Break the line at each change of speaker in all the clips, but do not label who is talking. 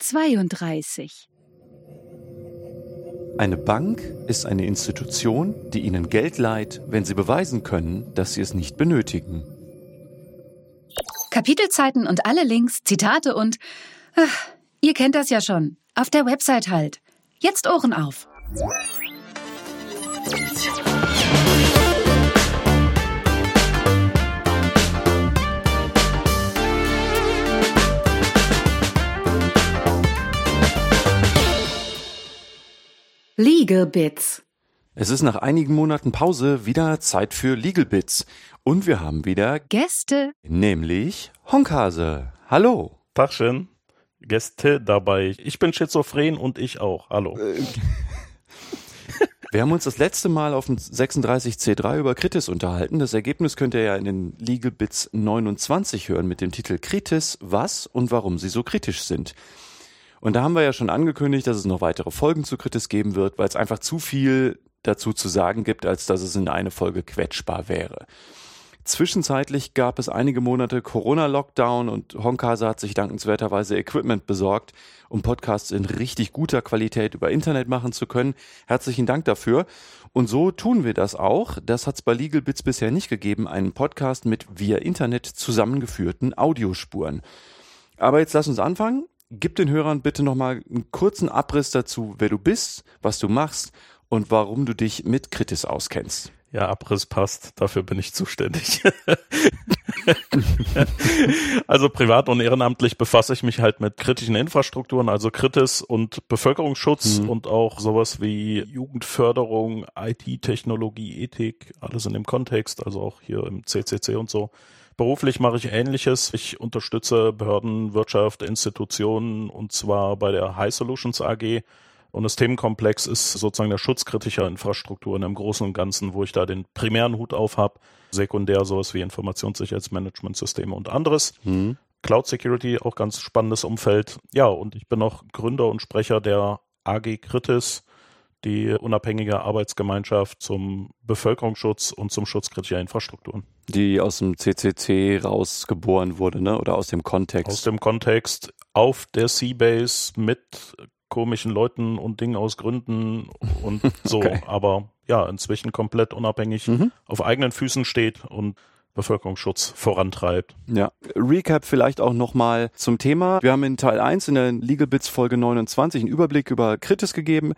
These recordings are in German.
32.
Eine Bank ist eine Institution, die Ihnen Geld leiht, wenn Sie beweisen können, dass Sie es nicht benötigen.
Kapitelzeiten und alle Links, Zitate und... Ach, ihr kennt das ja schon. Auf der Website halt. Jetzt Ohren auf. Legal Bits.
Es ist nach einigen Monaten Pause wieder Zeit für Legal Bits. Und wir haben wieder
Gäste.
nämlich Honkhase. Hallo.
Tagchen. Gäste dabei. Ich bin schizophren und ich auch. Hallo.
Wir haben uns das letzte Mal auf dem 36C3 über Kritis unterhalten. Das Ergebnis könnt ihr ja in den Legal Bits 29 hören mit dem Titel Kritis, was und warum sie so kritisch sind. Und da haben wir ja schon angekündigt, dass es noch weitere Folgen zu Kritis geben wird, weil es einfach zu viel dazu zu sagen gibt, als dass es in eine Folge quetschbar wäre. Zwischenzeitlich gab es einige Monate Corona-Lockdown und Honkase hat sich dankenswerterweise Equipment besorgt, um Podcasts in richtig guter Qualität über Internet machen zu können. Herzlichen Dank dafür. Und so tun wir das auch. Das hat es bei Legal Bits bisher nicht gegeben, einen Podcast mit via Internet zusammengeführten Audiospuren. Aber jetzt lass uns anfangen. Gib den Hörern bitte nochmal einen kurzen Abriss dazu, wer du bist, was du machst und warum du dich mit Kritis auskennst.
Ja, Abriss passt. Dafür bin ich zuständig. also privat und ehrenamtlich befasse ich mich halt mit kritischen Infrastrukturen, also Kritis und Bevölkerungsschutz
Mhm.
und auch sowas wie Jugendförderung, IT-Technologie, Ethik, alles in dem Kontext, also auch hier im CCC und so. Beruflich mache ich Ähnliches. Ich unterstütze Behörden, Wirtschaft, Institutionen und zwar bei der High Solutions AG. Und das Themenkomplex ist sozusagen der Schutz kritischer Infrastrukturen im Großen und Ganzen, wo ich da den primären Hut auf habe. Sekundär sowas wie Informationssicherheitsmanagementsysteme und anderes.
Mhm.
Cloud Security, auch ganz spannendes Umfeld. Ja, und ich bin auch Gründer und Sprecher der AG Kritis, die unabhängige Arbeitsgemeinschaft zum Bevölkerungsschutz und zum Schutz kritischer Infrastrukturen.
Die aus dem CCC rausgeboren wurde, ne? Oder aus dem Kontext.
Aus dem Kontext auf der Seabase mit komischen Leuten und Dingen aus Gründen und so,
Okay.
aber ja, inzwischen komplett unabhängig
Mhm.
auf eigenen Füßen steht und Bevölkerungsschutz vorantreibt.
Ja, Recap vielleicht auch nochmal zum Thema. Wir haben in Teil 1 in der Legal Bits Folge 29 einen Überblick über Kritis gegeben.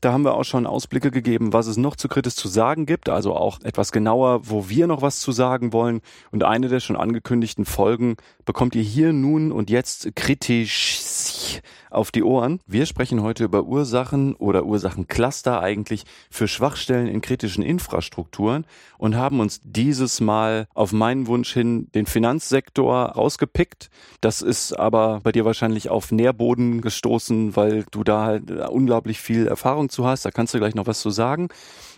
Da haben wir auch schon Ausblicke gegeben, was es noch zu Kritis zu sagen gibt, also auch etwas genauer, wo wir noch was zu sagen wollen. Und eine der schon angekündigten Folgen bekommt ihr hier nun und jetzt kritisch auf die Ohren. Wir sprechen heute über Ursachen oder Ursachencluster eigentlich für Schwachstellen in kritischen Infrastrukturen und haben uns dieses Mal auf meinen Wunsch hin den Finanzsektor rausgepickt. Das ist aber bei dir wahrscheinlich auf Nährboden gestoßen, weil du da halt unglaublich viel Erfahrung zu hast. Da kannst du gleich noch was zu sagen.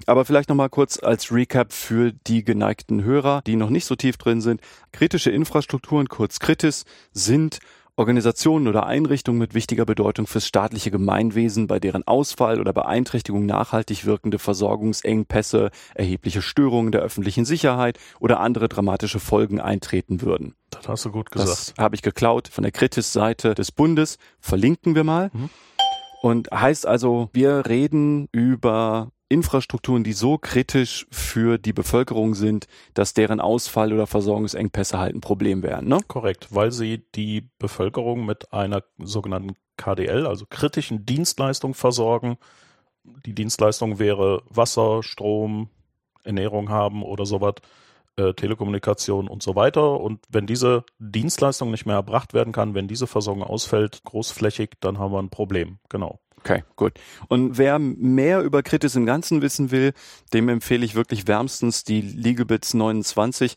Aber vielleicht noch mal kurz als Recap für die geneigten Hörer, die noch nicht so tief drin sind. Kritische Infrastrukturen, kurz Kritis, sind Organisationen oder Einrichtungen mit wichtiger Bedeutung fürs staatliche Gemeinwesen, bei deren Ausfall oder Beeinträchtigung nachhaltig wirkende Versorgungsengpässe, erhebliche Störungen der öffentlichen Sicherheit oder andere dramatische Folgen eintreten würden.
Das hast du gut gesagt.
Das habe ich geklaut von der Kritis-Seite des Bundes. Verlinken wir mal.
Mhm.
Und heißt also, wir reden über Infrastrukturen, die so kritisch für die Bevölkerung sind, dass deren Ausfall oder Versorgungsengpässe halt ein Problem wären. Ne?
Korrekt, weil sie die Bevölkerung mit einer sogenannten KDL, also kritischen Dienstleistung versorgen. Die Dienstleistung wäre Wasser, Strom, Ernährung haben oder sowas, äh, Telekommunikation und so weiter. Und wenn diese Dienstleistung nicht mehr erbracht werden kann, wenn diese Versorgung ausfällt, großflächig, dann haben wir ein Problem. Genau.
Okay, gut. Und wer mehr über Kritis im Ganzen wissen will, dem empfehle ich wirklich wärmstens die Legalbits 29.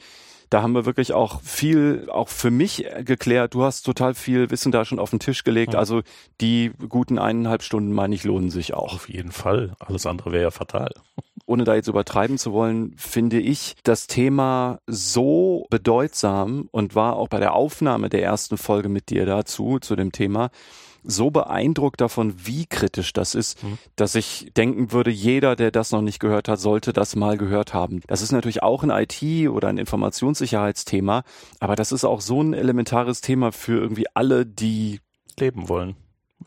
Da haben wir wirklich auch viel, auch für mich geklärt. Du hast total viel Wissen da schon auf den Tisch gelegt. Also die guten eineinhalb Stunden, meine ich, lohnen sich auch.
Auf jeden Fall. Alles andere wäre ja fatal.
Ohne da jetzt übertreiben zu wollen, finde ich das Thema so bedeutsam und war auch bei der Aufnahme der ersten Folge mit dir dazu, zu dem Thema, so beeindruckt davon, wie kritisch das ist,
Mhm.
dass ich denken würde, jeder, der das noch nicht gehört hat, sollte das mal gehört haben. Das ist natürlich auch ein IT- oder ein Informationssicherheitsthema, aber das ist auch so ein elementares Thema für irgendwie alle, die
Leben wollen.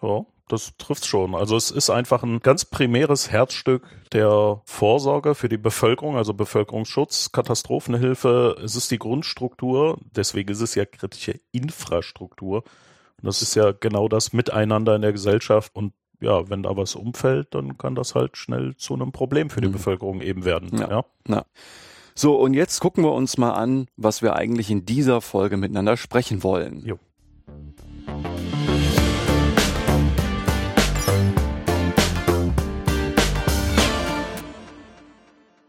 Ja, das trifft schon. Also es ist einfach ein ganz primäres Herzstück der Vorsorge für die Bevölkerung, also Bevölkerungsschutz, Katastrophenhilfe. Es ist die Grundstruktur, deswegen ist es ja kritische Infrastruktur. Und das ist ja genau das Miteinander in der Gesellschaft. Und ja, wenn da was umfällt, dann kann das halt schnell zu einem Problem für die mhm. Bevölkerung eben werden. Ja. ja.
ja. So, und jetzt gucken wir uns mal an, was wir eigentlich in dieser Folge miteinander sprechen wollen. Jo.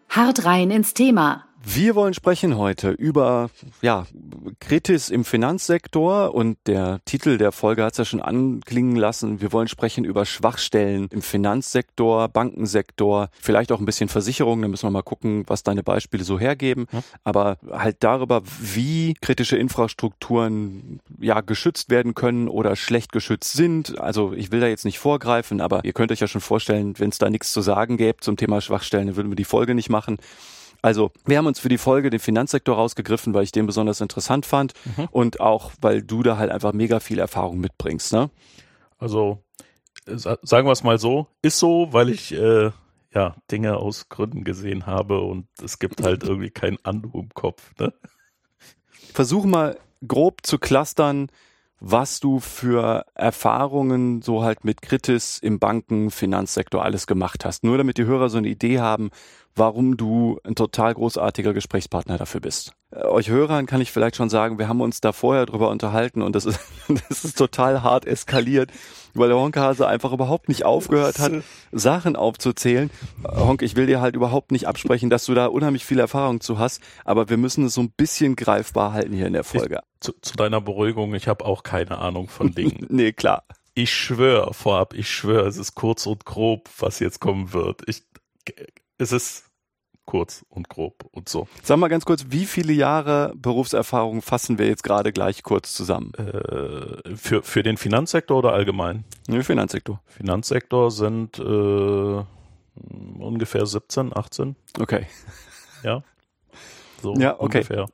Hart rein ins Thema.
Wir wollen sprechen heute über ja, Kritis im Finanzsektor und der Titel der Folge hat es ja schon anklingen lassen. Wir wollen sprechen über Schwachstellen im Finanzsektor, Bankensektor, vielleicht auch ein bisschen Versicherungen. Da müssen wir mal gucken, was deine Beispiele so hergeben. Ja. Aber halt darüber, wie kritische Infrastrukturen ja geschützt werden können oder schlecht geschützt sind. Also ich will da jetzt nicht vorgreifen, aber ihr könnt euch ja schon vorstellen, wenn es da nichts zu sagen gäbe zum Thema Schwachstellen, dann würden wir die Folge nicht machen. Also, wir haben uns für die Folge den Finanzsektor rausgegriffen, weil ich den besonders interessant fand mhm. und auch, weil du da halt einfach mega viel Erfahrung mitbringst, ne?
Also, sagen wir es mal so, ist so, weil ich äh, ja Dinge aus Gründen gesehen habe und es gibt halt irgendwie kein Andu im Kopf, ne?
Versuch mal grob zu clustern, was du für Erfahrungen so halt mit Kritis im Banken, Finanzsektor alles gemacht hast. Nur damit die Hörer so eine Idee haben, warum du ein total großartiger Gesprächspartner dafür bist. Äh, euch Hörern kann ich vielleicht schon sagen, wir haben uns da vorher drüber unterhalten und das ist, das ist total hart eskaliert, weil der Honkhase einfach überhaupt nicht aufgehört hat, Sachen aufzuzählen. Honk, ich will dir halt überhaupt nicht absprechen, dass du da unheimlich viel Erfahrung zu hast, aber wir müssen es so ein bisschen greifbar halten hier in der Folge.
Ich, zu, zu deiner Beruhigung, ich habe auch keine Ahnung von Dingen.
nee, klar.
Ich schwöre vorab, ich schwöre, es ist kurz und grob, was jetzt kommen wird. Ich, es ist kurz und grob und so.
Sag mal ganz kurz, wie viele Jahre Berufserfahrung fassen wir jetzt gerade gleich kurz zusammen?
Äh, für, für den Finanzsektor oder allgemein?
Nee, Finanzsektor.
Finanzsektor sind äh, ungefähr 17, 18.
Okay.
Ja.
So ja, okay. ungefähr.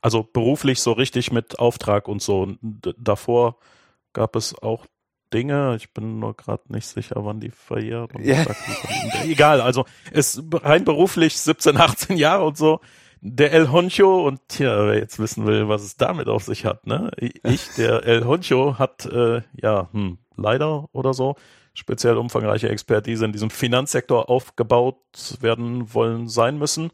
Also beruflich so richtig mit Auftrag und so. Davor gab es auch Dinge. Ich bin nur gerade nicht sicher, wann die verjährt. Ja. Egal, also ist rein beruflich 17, 18 Jahre und so. Der El Honcho und tja, wer jetzt wissen will, was es damit auf sich hat, ne? Ich, der El Honcho, hat äh, ja hm, leider oder so speziell umfangreiche Expertise in diesem Finanzsektor aufgebaut werden wollen sein müssen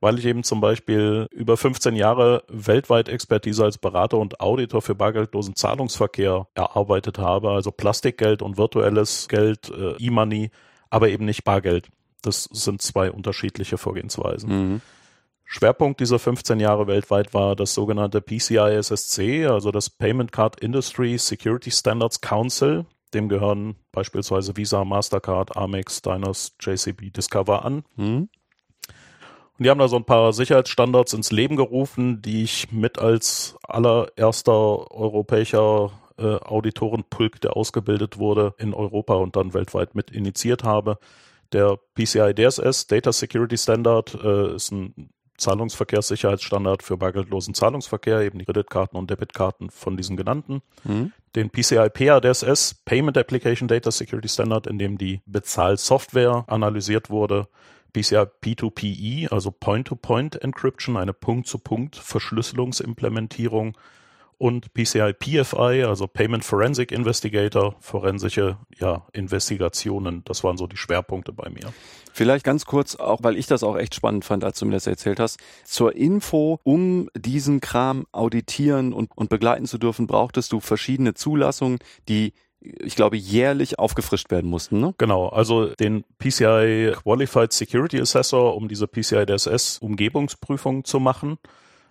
weil ich eben zum Beispiel über 15 Jahre weltweit Expertise als Berater und Auditor für bargeldlosen Zahlungsverkehr erarbeitet habe, also Plastikgeld und virtuelles Geld, äh, E-Money, aber eben nicht Bargeld. Das sind zwei unterschiedliche Vorgehensweisen. Mhm. Schwerpunkt dieser 15 Jahre weltweit war das sogenannte PCI SSC, also das Payment Card Industry Security Standards Council. Dem gehören beispielsweise Visa, Mastercard, Amex, Diners, JCB, Discover an. Mhm. Und die haben da so ein paar Sicherheitsstandards ins Leben gerufen, die ich mit als allererster europäischer äh, Auditorenpulk, der ausgebildet wurde, in Europa und dann weltweit mit initiiert habe. Der PCI DSS, Data Security Standard, äh, ist ein Zahlungsverkehrssicherheitsstandard für bargeldlosen Zahlungsverkehr, eben die Kreditkarten und Debitkarten von diesen genannten. Mhm. Den PCI PADSS, Payment Application Data Security Standard, in dem die Bezahlsoftware analysiert wurde PCI P2PE, also Point-to-Point Encryption, eine Punkt-zu-Punkt-Verschlüsselungsimplementierung und PCI PFI, also Payment Forensic Investigator, forensische ja, Investigationen. Das waren so die Schwerpunkte bei mir.
Vielleicht ganz kurz, auch weil ich das auch echt spannend fand, als du mir das erzählt hast. Zur Info, um diesen Kram auditieren und, und begleiten zu dürfen, brauchtest du verschiedene Zulassungen, die ich glaube, jährlich aufgefrischt werden mussten. Ne?
Genau, also den PCI Qualified Security Assessor, um diese PCI DSS Umgebungsprüfung zu machen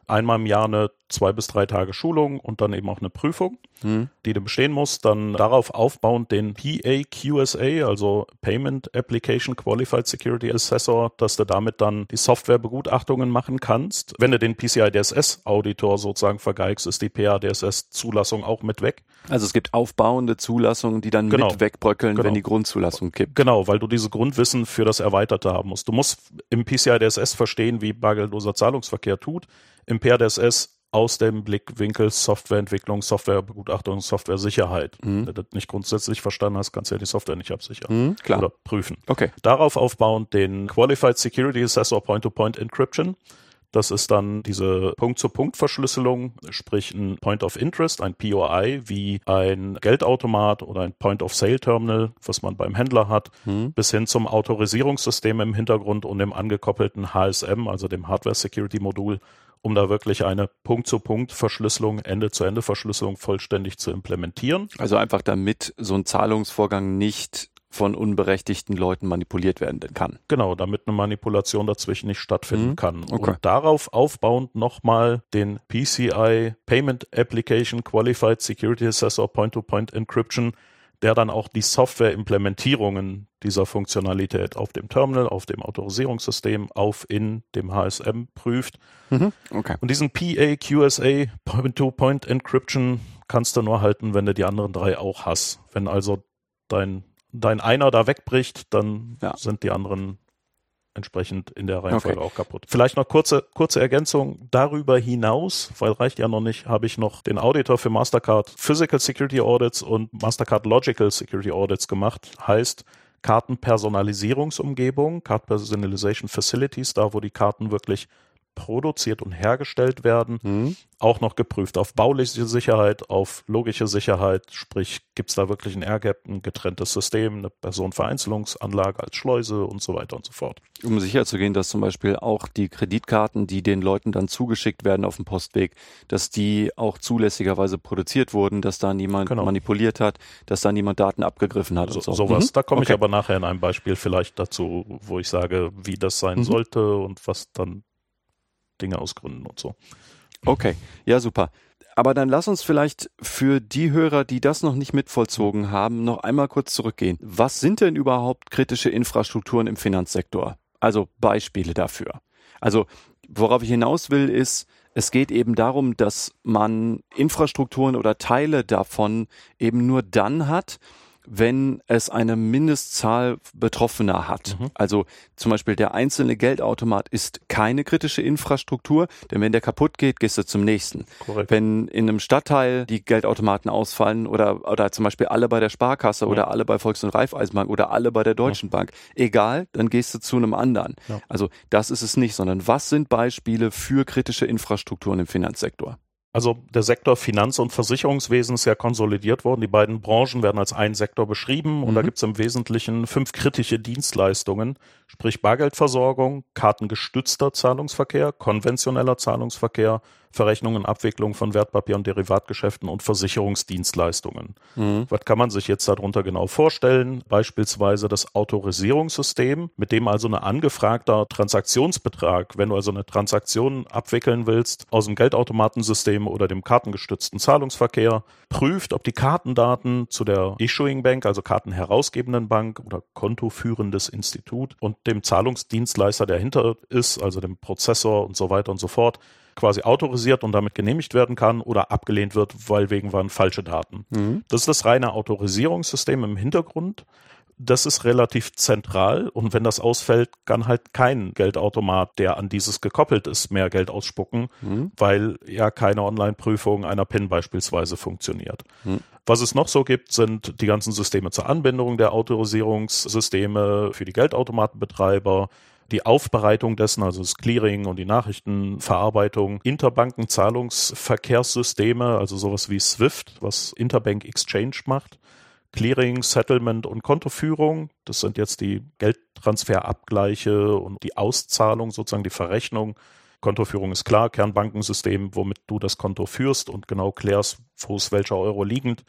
einmal im Jahr eine zwei bis drei Tage Schulung und dann eben auch eine Prüfung, mhm. die du bestehen musst. Dann darauf aufbauend den PAQSA, also Payment Application Qualified Security Assessor, dass du damit dann die Softwarebegutachtungen machen kannst. Wenn du den PCI DSS Auditor sozusagen vergeigst, ist die PADSS Zulassung auch mit weg.
Also es gibt aufbauende Zulassungen, die dann genau. mit wegbröckeln, genau. wenn die Grundzulassung kippt.
Genau, weil du dieses Grundwissen für das Erweiterte haben musst. Du musst im PCI DSS verstehen, wie bargeldloser Zahlungsverkehr tut im PRDSS aus dem Blickwinkel Softwareentwicklung, Softwarebegutachtung, Software-Sicherheit. Mhm. Wenn du das nicht grundsätzlich verstanden hast, kannst du ja die Software nicht absichern
mhm, klar.
oder prüfen.
Okay.
Darauf aufbauend den Qualified Security Assessor Point-to-Point Encryption. Das ist dann diese Punkt-zu-Punkt-Verschlüsselung, sprich ein Point of Interest, ein POI, wie ein Geldautomat oder ein Point of Sale Terminal, was man beim Händler hat,
Mhm.
bis hin zum Autorisierungssystem im Hintergrund und dem angekoppelten HSM, also dem Hardware Security Modul, um da wirklich eine Punkt-zu-Punkt-Verschlüsselung, Ende-zu-Ende-Verschlüsselung vollständig zu implementieren.
Also einfach damit so ein Zahlungsvorgang nicht von unberechtigten Leuten manipuliert werden kann.
Genau, damit eine Manipulation dazwischen nicht stattfinden
Mhm.
kann.
Okay.
Und darauf aufbauend nochmal den PCI Payment Application Qualified Security Assessor Point-to-Point Encryption, der dann auch die Software-Implementierungen dieser Funktionalität auf dem Terminal, auf dem Autorisierungssystem, auf in dem HSM prüft.
Okay.
Und diesen PAQSA Point-to-Point Encryption kannst du nur halten, wenn du die anderen drei auch hast. Wenn also dein, dein einer da wegbricht, dann
Ja.
sind die anderen entsprechend in der Reihenfolge
Okay.
auch kaputt. Vielleicht noch kurze, kurze Ergänzung darüber hinaus, weil reicht ja noch nicht, habe ich noch den Auditor für Mastercard Physical Security Audits und Mastercard Logical Security Audits gemacht. Heißt, Kartenpersonalisierungsumgebung, Card Personalization Facilities, da wo die Karten wirklich produziert und hergestellt werden,
Mhm.
auch noch geprüft auf bauliche Sicherheit, auf logische Sicherheit, sprich gibt es da wirklich ein Airgap, ein getrenntes System, eine Personenvereinzelungsanlage als Schleuse und so weiter und so fort.
Um sicher zu gehen, dass zum Beispiel auch die Kreditkarten, die den Leuten dann zugeschickt werden auf dem Postweg, dass die auch zulässigerweise produziert wurden, dass da niemand
Genau.
manipuliert hat, dass da niemand Daten abgegriffen hat
So,
und so.
sowas.
Mhm.
Da komme ich
Okay.
aber nachher in einem Beispiel vielleicht dazu, wo ich sage, wie das sein
Mhm.
sollte und was dann Dinge ausgründen und so.
Okay, ja super. Aber dann lass uns vielleicht für die Hörer, die das noch nicht mitvollzogen haben, noch einmal kurz zurückgehen. Was sind denn überhaupt kritische Infrastrukturen im Finanzsektor? Also Beispiele dafür. Also worauf ich hinaus will, ist, es geht eben darum, dass man Infrastrukturen oder Teile davon eben nur dann hat, wenn es eine Mindestzahl Betroffener hat.
Mhm.
Also zum Beispiel der einzelne Geldautomat ist keine kritische Infrastruktur, denn wenn der kaputt geht, gehst du zum nächsten.
Korrekt.
Wenn in einem Stadtteil die Geldautomaten ausfallen oder, oder zum Beispiel alle bei der Sparkasse
Ja.
oder alle bei Volks- und Raiffeisenbank oder alle bei der Deutschen Bank, egal, dann gehst du zu einem anderen.
Ja.
Also das ist es nicht, sondern was sind Beispiele für kritische Infrastrukturen im Finanzsektor?
Also der Sektor Finanz- und Versicherungswesen ist ja konsolidiert worden. Die beiden Branchen werden als ein Sektor beschrieben und
Mhm.
da gibt es im Wesentlichen fünf kritische Dienstleistungen, sprich Bargeldversorgung, kartengestützter Zahlungsverkehr, konventioneller Zahlungsverkehr, Verrechnungen, Abwicklung von Wertpapier- und Derivatgeschäften und Versicherungsdienstleistungen. Was kann man sich jetzt darunter genau vorstellen? Beispielsweise das Autorisierungssystem, mit dem also ein angefragter Transaktionsbetrag, wenn du also eine Transaktion abwickeln willst, aus dem Geldautomatensystem oder dem kartengestützten Zahlungsverkehr, prüft, ob die Kartendaten zu der Issuing Bank, also kartenherausgebenden Bank oder kontoführendes Institut und dem Zahlungsdienstleister, der hinter ist, also dem Prozessor und so weiter und so fort, quasi autorisiert und damit genehmigt werden kann oder abgelehnt wird, weil wegen waren falsche Daten. Das ist das reine Autorisierungssystem im Hintergrund. Das ist relativ zentral und wenn das ausfällt, kann halt kein Geldautomat, der an dieses gekoppelt ist, mehr Geld ausspucken, weil ja keine Online-Prüfung einer PIN beispielsweise funktioniert. Was es noch so gibt, sind die ganzen Systeme zur Anbindung der Autorisierungssysteme für die Geldautomatenbetreiber, die Aufbereitung dessen, also das Clearing und die Nachrichtenverarbeitung, Interbanken-Zahlungsverkehrssysteme, also sowas wie SWIFT, was Interbank Exchange macht, Clearing, Settlement und Kontoführung. Das sind jetzt die Geldtransferabgleiche und die Auszahlung, sozusagen die Verrechnung. Kontoführung ist klar, Kernbankensystem, womit du das Konto führst und genau klärst, wo ist welcher Euro liegend.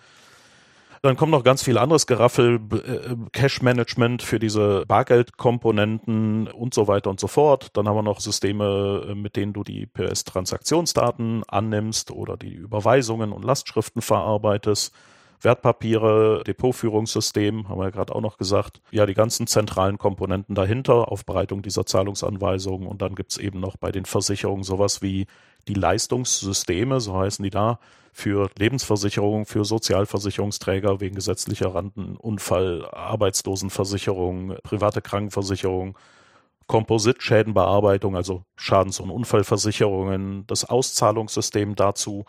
Dann kommt noch ganz viel anderes Geraffel, äh, Cash-Management für diese Bargeldkomponenten und so weiter und so fort. Dann haben wir noch Systeme, äh, mit denen du die POS-Transaktionsdaten annimmst oder die Überweisungen und Lastschriften verarbeitest. Wertpapiere, Depotführungssystem, haben wir ja gerade auch noch gesagt. Ja, die ganzen zentralen Komponenten dahinter, Aufbereitung dieser Zahlungsanweisungen. Und dann gibt's eben noch bei den Versicherungen sowas wie die Leistungssysteme, so heißen die da, für Lebensversicherung, für Sozialversicherungsträger wegen gesetzlicher Renten, Unfall, Arbeitslosenversicherung, private Krankenversicherung, Kompositschädenbearbeitung, also Schadens- und Unfallversicherungen, das Auszahlungssystem dazu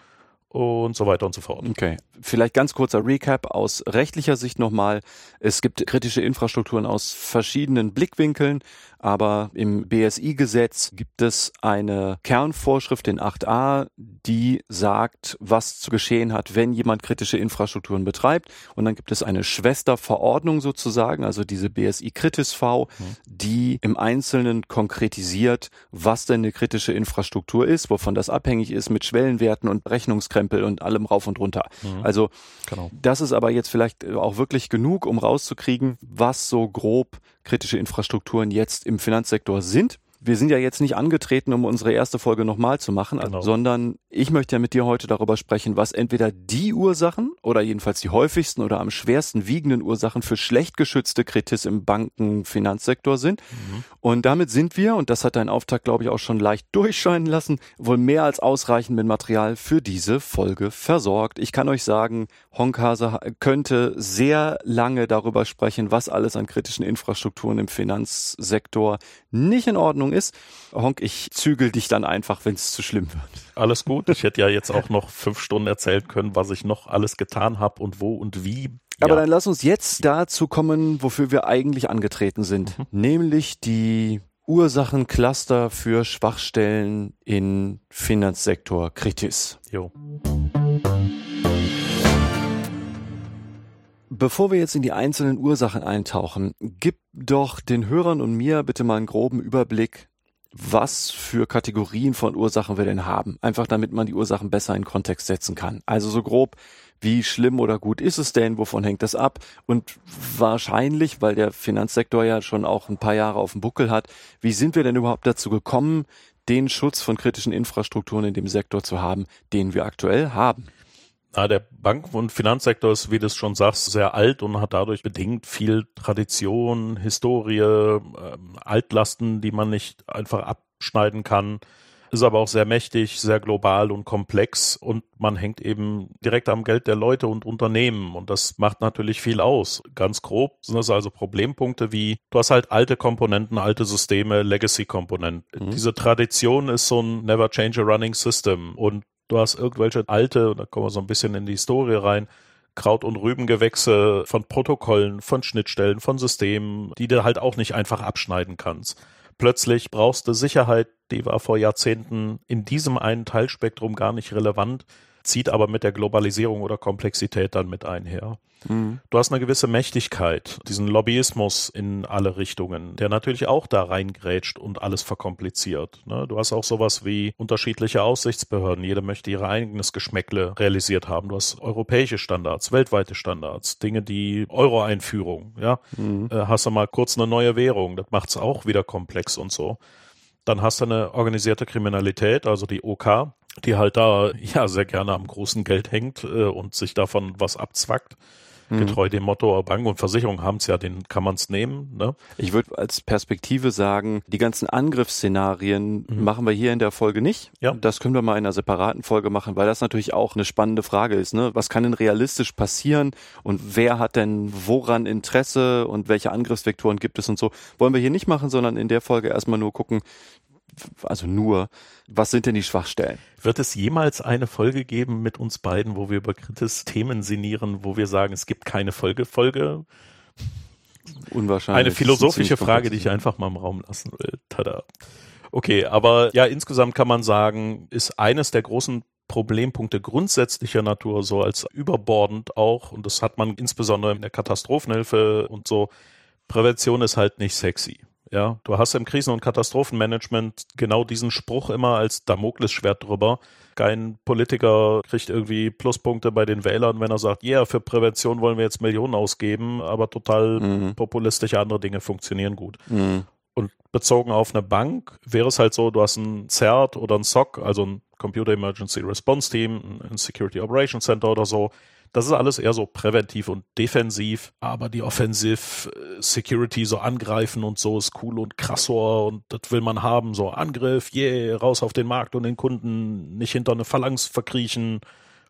und so weiter und so fort.
Okay, vielleicht ganz kurzer Recap aus rechtlicher Sicht nochmal. Es gibt kritische Infrastrukturen aus verschiedenen Blickwinkeln, aber im BSI-Gesetz gibt es eine Kernvorschrift in 8a, die sagt, was zu geschehen hat, wenn jemand kritische Infrastrukturen betreibt. Und dann gibt es eine Schwesterverordnung sozusagen, also diese BSI Kritis V, mhm. die im Einzelnen konkretisiert, was denn eine kritische Infrastruktur ist, wovon das abhängig ist mit Schwellenwerten und Rechnungskrempel und allem rauf und runter. Mhm. Also genau. das ist aber jetzt vielleicht auch wirklich genug, um rauszukriegen, was so grob kritische Infrastrukturen jetzt im Finanzsektor sind wir sind ja jetzt nicht angetreten, um unsere erste Folge nochmal zu machen, genau. sondern ich möchte ja mit dir heute darüber sprechen, was entweder die Ursachen oder jedenfalls die häufigsten oder am schwersten wiegenden Ursachen für schlecht geschützte Kritis im Banken-Finanzsektor sind. Mhm. Und damit sind wir, und das hat dein Auftakt, glaube ich, auch schon leicht durchscheinen lassen, wohl mehr als ausreichend mit Material für diese Folge versorgt. Ich kann euch sagen, Honkhase könnte sehr lange darüber sprechen, was alles an kritischen Infrastrukturen im Finanzsektor nicht in Ordnung ist. Honk, ich zügel dich dann einfach, wenn es zu schlimm wird.
Alles gut. Ich hätte ja jetzt auch noch fünf Stunden erzählen können, was ich noch alles getan habe und wo und wie.
Aber ja. dann lass uns jetzt dazu kommen, wofür wir eigentlich angetreten sind, mhm. nämlich die Ursachencluster für Schwachstellen in Finanzsektor Kritis. Jo. Bevor wir jetzt in die einzelnen Ursachen eintauchen, gib doch den Hörern und mir bitte mal einen groben Überblick, was für Kategorien von Ursachen wir denn haben. Einfach damit man die Ursachen besser in Kontext setzen kann. Also so grob, wie schlimm oder gut ist es denn? Wovon hängt das ab? Und wahrscheinlich, weil der Finanzsektor ja schon auch ein paar Jahre auf dem Buckel hat, wie sind wir denn überhaupt dazu gekommen, den Schutz von kritischen Infrastrukturen in dem Sektor zu haben, den wir aktuell haben?
Na, der Banken- und Finanzsektor ist, wie du es schon sagst, sehr alt und hat dadurch bedingt viel Tradition, Historie, äh, Altlasten, die man nicht einfach abschneiden kann. Ist aber auch sehr mächtig, sehr global und komplex und man hängt eben direkt am Geld der Leute und Unternehmen und das macht natürlich viel aus. Ganz grob sind das also Problempunkte wie, du hast halt alte Komponenten, alte Systeme, Legacy-Komponenten. Mhm. Diese Tradition ist so ein Never Change a Running System und Du hast irgendwelche alte, und da kommen wir so ein bisschen in die Historie rein, Kraut- und Rübengewächse von Protokollen, von Schnittstellen, von Systemen, die du halt auch nicht einfach abschneiden kannst. Plötzlich brauchst du Sicherheit, die war vor Jahrzehnten in diesem einen Teilspektrum gar nicht relevant zieht aber mit der Globalisierung oder Komplexität dann mit einher. Mhm. Du hast eine gewisse Mächtigkeit, diesen Lobbyismus in alle Richtungen, der natürlich auch da reingrätscht und alles verkompliziert. Ne? Du hast auch sowas wie unterschiedliche Aussichtsbehörden. Jeder möchte ihr eigenes Geschmäckle realisiert haben. Du hast europäische Standards, weltweite Standards, Dinge, die Euro-Einführung, ja. Mhm. Äh, hast du mal kurz eine neue Währung, das macht es auch wieder komplex und so. Dann hast du eine organisierte Kriminalität, also die OK, die halt da ja sehr gerne am großen Geld hängt äh, und sich davon was abzwackt. Mhm. Getreu dem Motto, Bank und Versicherung haben es ja, den kann man es nehmen. Ne?
Ich würde als Perspektive sagen, die ganzen Angriffsszenarien mhm. machen wir hier in der Folge nicht. Ja. Das können wir mal in einer separaten Folge machen, weil das natürlich auch eine spannende Frage ist. Ne? Was kann denn realistisch passieren und wer hat denn woran Interesse und welche Angriffsvektoren gibt es und so. Wollen wir hier nicht machen, sondern in der Folge erstmal nur gucken, also nur, was sind denn die Schwachstellen?
Wird es jemals eine Folge geben mit uns beiden, wo wir über Kritis Themen sinnieren, wo wir sagen, es gibt keine Folge? Folge?
Unwahrscheinlich.
Eine philosophische Frage, die ich einfach mal im Raum lassen will. Tada. Okay, aber ja, insgesamt kann man sagen, ist eines der großen Problempunkte grundsätzlicher Natur so als überbordend auch, und das hat man insbesondere in der Katastrophenhilfe und so, Prävention ist halt nicht sexy. Ja, du hast im Krisen- und Katastrophenmanagement genau diesen Spruch immer als Damoklesschwert drüber. Kein Politiker kriegt irgendwie Pluspunkte bei den Wählern, wenn er sagt, ja, yeah, für Prävention wollen wir jetzt Millionen ausgeben, aber total mhm. populistische andere Dinge funktionieren gut. Mhm. Und bezogen auf eine Bank wäre es halt so, du hast ein CERT oder ein SOC, also ein Computer Emergency Response Team, ein Security Operations Center oder so, das ist alles eher so präventiv und defensiv, aber die Offensive äh, Security so angreifen und so ist cool und krassor und das will man haben, so Angriff, yeah, raus auf den Markt und den Kunden, nicht hinter eine Phalanx verkriechen.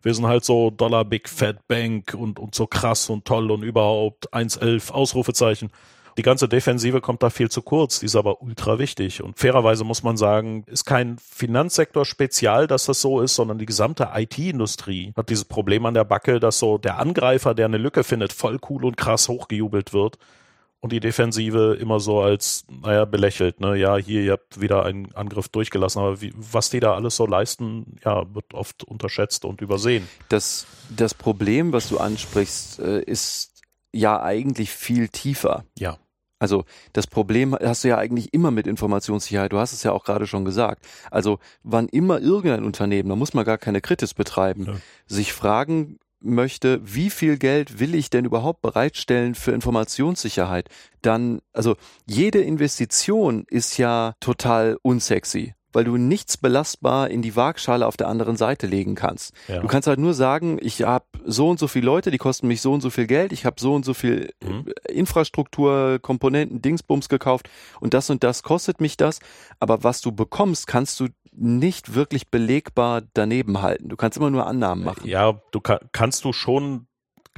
Wir sind halt so Dollar Big Fat Bank und, und so krass und toll und überhaupt 1,11 Ausrufezeichen. Die ganze Defensive kommt da viel zu kurz, die ist aber ultra wichtig. Und fairerweise muss man sagen, ist kein Finanzsektor spezial, dass das so ist, sondern die gesamte IT-Industrie hat dieses Problem an der Backe, dass so der Angreifer, der eine Lücke findet, voll cool und krass hochgejubelt wird und die Defensive immer so als, naja, belächelt, ne? Ja, hier, ihr habt wieder einen Angriff durchgelassen, aber wie, was die da alles so leisten, ja, wird oft unterschätzt und übersehen.
Das, das Problem, was du ansprichst, äh, ist ja eigentlich viel tiefer.
Ja.
Also das Problem hast du ja eigentlich immer mit Informationssicherheit. Du hast es ja auch gerade schon gesagt. Also wann immer irgendein Unternehmen, da muss man gar keine Kritis betreiben, ja. sich fragen möchte, wie viel Geld will ich denn überhaupt bereitstellen für Informationssicherheit, dann, also jede Investition ist ja total unsexy weil du nichts belastbar in die Waagschale auf der anderen Seite legen kannst. Ja. Du kannst halt nur sagen, ich habe so und so viele Leute, die kosten mich so und so viel Geld, ich habe so und so viel mhm. Infrastruktur, Komponenten, Dingsbums gekauft und das und das kostet mich das. Aber was du bekommst, kannst du nicht wirklich belegbar daneben halten. Du kannst immer nur Annahmen machen.
Ja, du kann, kannst du schon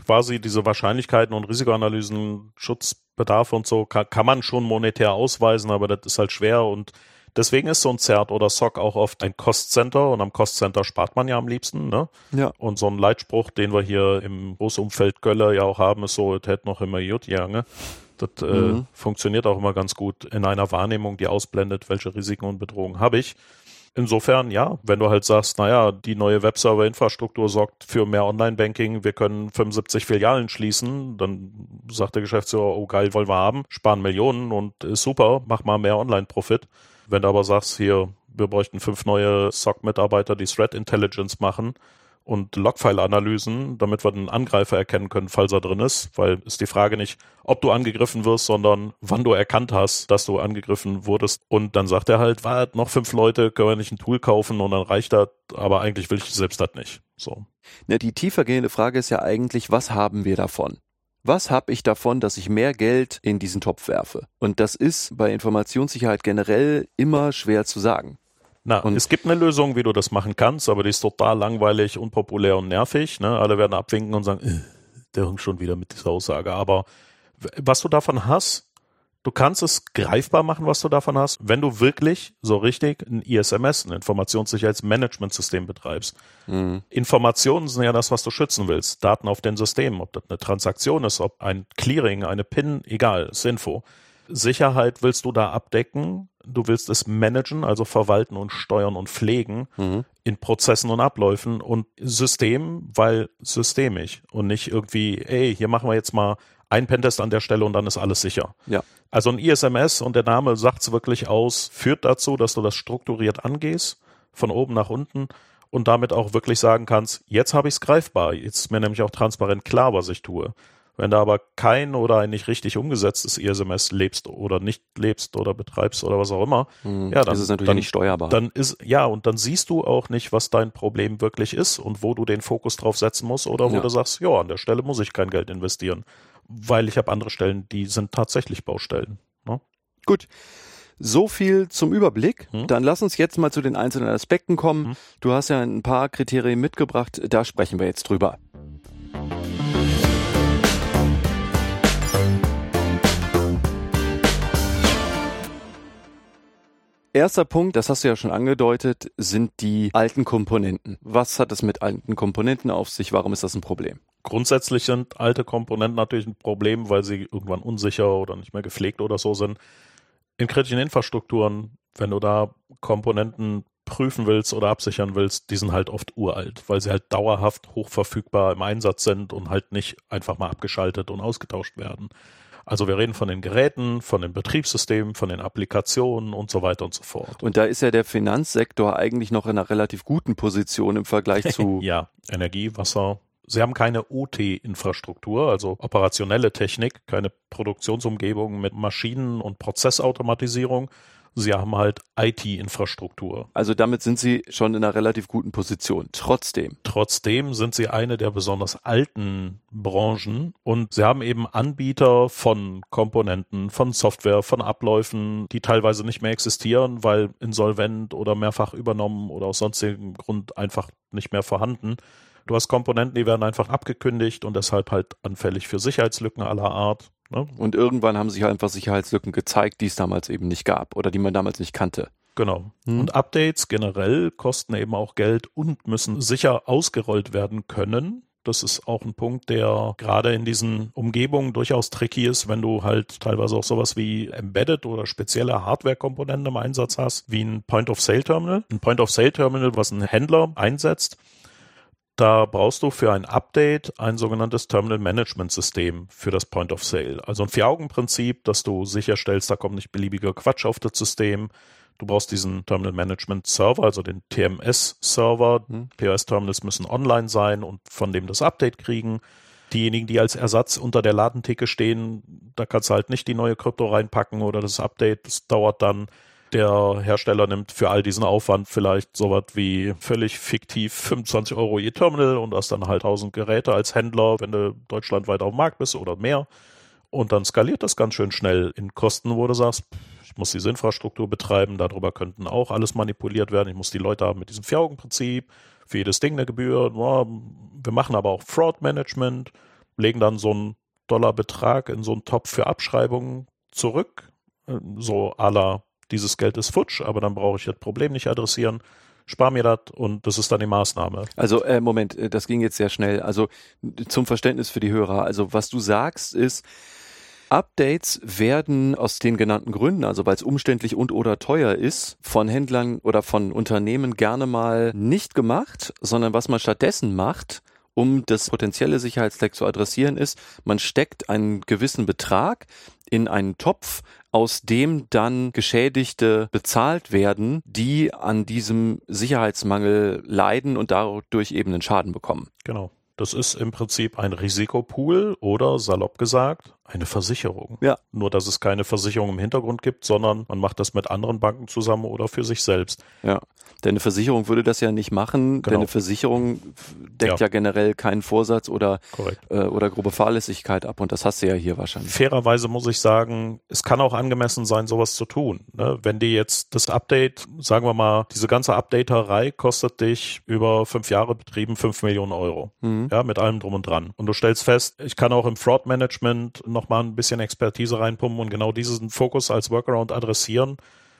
quasi diese Wahrscheinlichkeiten und Risikoanalysen, Schutzbedarf und so, kann, kann man schon monetär ausweisen, aber das ist halt schwer und Deswegen ist so ein CERT oder SOC auch oft ein Cost-Center und am Cost-Center spart man ja am liebsten. Ne?
Ja.
Und so ein Leitspruch, den wir hier im Großumfeld Göller ja auch haben, ist so, es hätte noch immer gut jange. Das äh, mhm. funktioniert auch immer ganz gut in einer Wahrnehmung, die ausblendet, welche Risiken und Bedrohungen habe ich. Insofern, ja, wenn du halt sagst, naja, die neue Webserver-Infrastruktur sorgt für mehr Online-Banking, wir können 75 Filialen schließen, dann sagt der Geschäftsführer, oh geil, wollen wir haben, sparen Millionen und ist super, mach mal mehr Online-Profit. Wenn du aber sagst, hier, wir bräuchten fünf neue SOC-Mitarbeiter, die Threat Intelligence machen, und Logfile-Analysen, damit wir den Angreifer erkennen können, falls er drin ist, weil ist die Frage nicht, ob du angegriffen wirst, sondern wann du erkannt hast, dass du angegriffen wurdest. Und dann sagt er halt, wart, noch fünf Leute, können wir nicht ein Tool kaufen und dann reicht das, aber eigentlich will ich selbst das nicht. So.
Ja, die tiefergehende Frage ist ja eigentlich, was haben wir davon? Was habe ich davon, dass ich mehr Geld in diesen Topf werfe? Und das ist bei Informationssicherheit generell immer schwer zu sagen.
Na, und es gibt eine Lösung, wie du das machen kannst, aber die ist total langweilig, unpopulär und nervig. Ne? Alle werden abwinken und sagen, äh, der hängt schon wieder mit dieser Aussage. Aber was du davon hast, du kannst es greifbar machen, was du davon hast, wenn du wirklich so richtig ein ISMS, ein Informationssicherheitsmanagementsystem betreibst. Mhm. Informationen sind ja das, was du schützen willst. Daten auf den Systemen, ob das eine Transaktion ist, ob ein Clearing, eine PIN, egal, ist Info. Sicherheit willst du da abdecken. Du willst es managen, also verwalten und steuern und pflegen mhm. in Prozessen und Abläufen und System, weil systemisch und nicht irgendwie, ey, hier machen wir jetzt mal ein Pentest an der Stelle und dann ist alles sicher.
Ja.
Also ein ISMS und der Name sagt es wirklich aus, führt dazu, dass du das strukturiert angehst, von oben nach unten und damit auch wirklich sagen kannst, jetzt habe ich es greifbar, jetzt ist mir nämlich auch transparent klar, was ich tue. Wenn du aber kein oder ein nicht richtig umgesetztes ISMS lebst oder nicht lebst oder betreibst oder was auch immer,
hm, ja, dann ist es natürlich
dann,
nicht steuerbar.
Dann ist ja und dann siehst du auch nicht, was dein Problem wirklich ist und wo du den Fokus drauf setzen musst oder wo ja. du sagst, ja, an der Stelle muss ich kein Geld investieren, weil ich habe andere Stellen, die sind tatsächlich Baustellen. Ne?
Gut. So viel zum Überblick. Hm? Dann lass uns jetzt mal zu den einzelnen Aspekten kommen. Hm? Du hast ja ein paar Kriterien mitgebracht, da sprechen wir jetzt drüber. Erster Punkt, das hast du ja schon angedeutet, sind die alten Komponenten. Was hat es mit alten Komponenten auf sich? Warum ist das ein Problem?
Grundsätzlich sind alte Komponenten natürlich ein Problem, weil sie irgendwann unsicher oder nicht mehr gepflegt oder so sind. In kritischen Infrastrukturen, wenn du da Komponenten prüfen willst oder absichern willst, die sind halt oft uralt, weil sie halt dauerhaft hochverfügbar im Einsatz sind und halt nicht einfach mal abgeschaltet und ausgetauscht werden. Also wir reden von den Geräten, von den Betriebssystemen, von den Applikationen und so weiter und so fort.
Und da ist ja der Finanzsektor eigentlich noch in einer relativ guten Position im Vergleich zu.
ja, Energie, Wasser. Sie haben keine OT-Infrastruktur, also operationelle Technik, keine Produktionsumgebung mit Maschinen und Prozessautomatisierung, Sie haben halt IT-Infrastruktur.
Also damit sind Sie schon in einer relativ guten Position. Trotzdem.
Trotzdem sind Sie eine der besonders alten Branchen und Sie haben eben Anbieter von Komponenten, von Software, von Abläufen, die teilweise nicht mehr existieren, weil insolvent oder mehrfach übernommen oder aus sonstigem Grund einfach nicht mehr vorhanden. Du hast Komponenten, die werden einfach abgekündigt und deshalb halt anfällig für Sicherheitslücken aller Art. Ne?
Und irgendwann haben sich einfach Sicherheitslücken gezeigt, die es damals eben nicht gab oder die man damals nicht kannte.
Genau.
Hm.
Und Updates generell kosten eben auch Geld und müssen sicher ausgerollt werden können. Das ist auch ein Punkt, der gerade in diesen Umgebungen durchaus tricky ist, wenn du halt teilweise auch sowas wie Embedded oder spezielle Hardware-Komponenten im Einsatz hast, wie ein Point-of-Sale-Terminal. Ein Point-of-Sale-Terminal, was ein Händler einsetzt, da brauchst du für ein Update ein sogenanntes Terminal Management System für das Point of Sale. Also ein Vier-Augen-Prinzip, dass du sicherstellst, da kommt nicht beliebiger Quatsch auf das System. Du brauchst diesen Terminal Management Server, also den TMS-Server.
Hm.
POS-Terminals müssen online sein und von dem das Update kriegen. Diejenigen, die als Ersatz unter der Ladentheke stehen, da kannst du halt nicht die neue Krypto reinpacken oder das Update. Das dauert dann der Hersteller nimmt für all diesen Aufwand vielleicht sowas wie völlig fiktiv 25 Euro je Terminal und hast dann halt 1000 Geräte als Händler, wenn du deutschlandweit auf dem Markt bist oder mehr. Und dann skaliert das ganz schön schnell in Kosten, wo du sagst, ich muss diese Infrastruktur betreiben, darüber könnten auch alles manipuliert werden. Ich muss die Leute haben mit diesem Vier-Augen-Prinzip, für jedes Ding eine Gebühr. Wir machen aber auch Fraud-Management, legen dann so einen Dollarbetrag in so einen Topf für Abschreibungen zurück, so à la dieses Geld ist futsch, aber dann brauche ich das Problem nicht adressieren. Spar mir das und das ist dann die Maßnahme.
Also äh, Moment, äh, das ging jetzt sehr schnell. Also zum Verständnis für die Hörer. Also was du sagst ist, Updates werden aus den genannten Gründen, also weil es umständlich und oder teuer ist, von Händlern oder von Unternehmen gerne mal nicht gemacht, sondern was man stattdessen macht, um das potenzielle Sicherheitsleck zu adressieren, ist, man steckt einen gewissen Betrag in einen Topf, aus dem dann Geschädigte bezahlt werden, die an diesem Sicherheitsmangel leiden und dadurch eben einen Schaden bekommen.
Genau. Das ist im Prinzip ein Risikopool oder salopp gesagt eine Versicherung.
Ja.
Nur, dass es keine Versicherung im Hintergrund gibt, sondern man macht das mit anderen Banken zusammen oder für sich selbst.
Ja. Denn eine Versicherung würde das ja nicht machen,
Genau.
denn eine Versicherung deckt ja,
Ja.
generell keinen Vorsatz oder, äh, oder grobe Fahrlässigkeit ab und das hast du ja hier wahrscheinlich.
Fairerweise muss ich sagen, es kann auch angemessen sein, sowas zu tun. Ne? Wenn dir jetzt das Update, sagen wir mal, diese ganze Updaterei kostet dich über fünf Jahre betrieben fünf Millionen Euro.
Mhm.
Ja, mit allem drum und dran. Und du stellst fest, ich kann auch im Fraud Management nochmal ein bisschen Expertise reinpumpen und genau diesen Fokus als Workaround adressieren,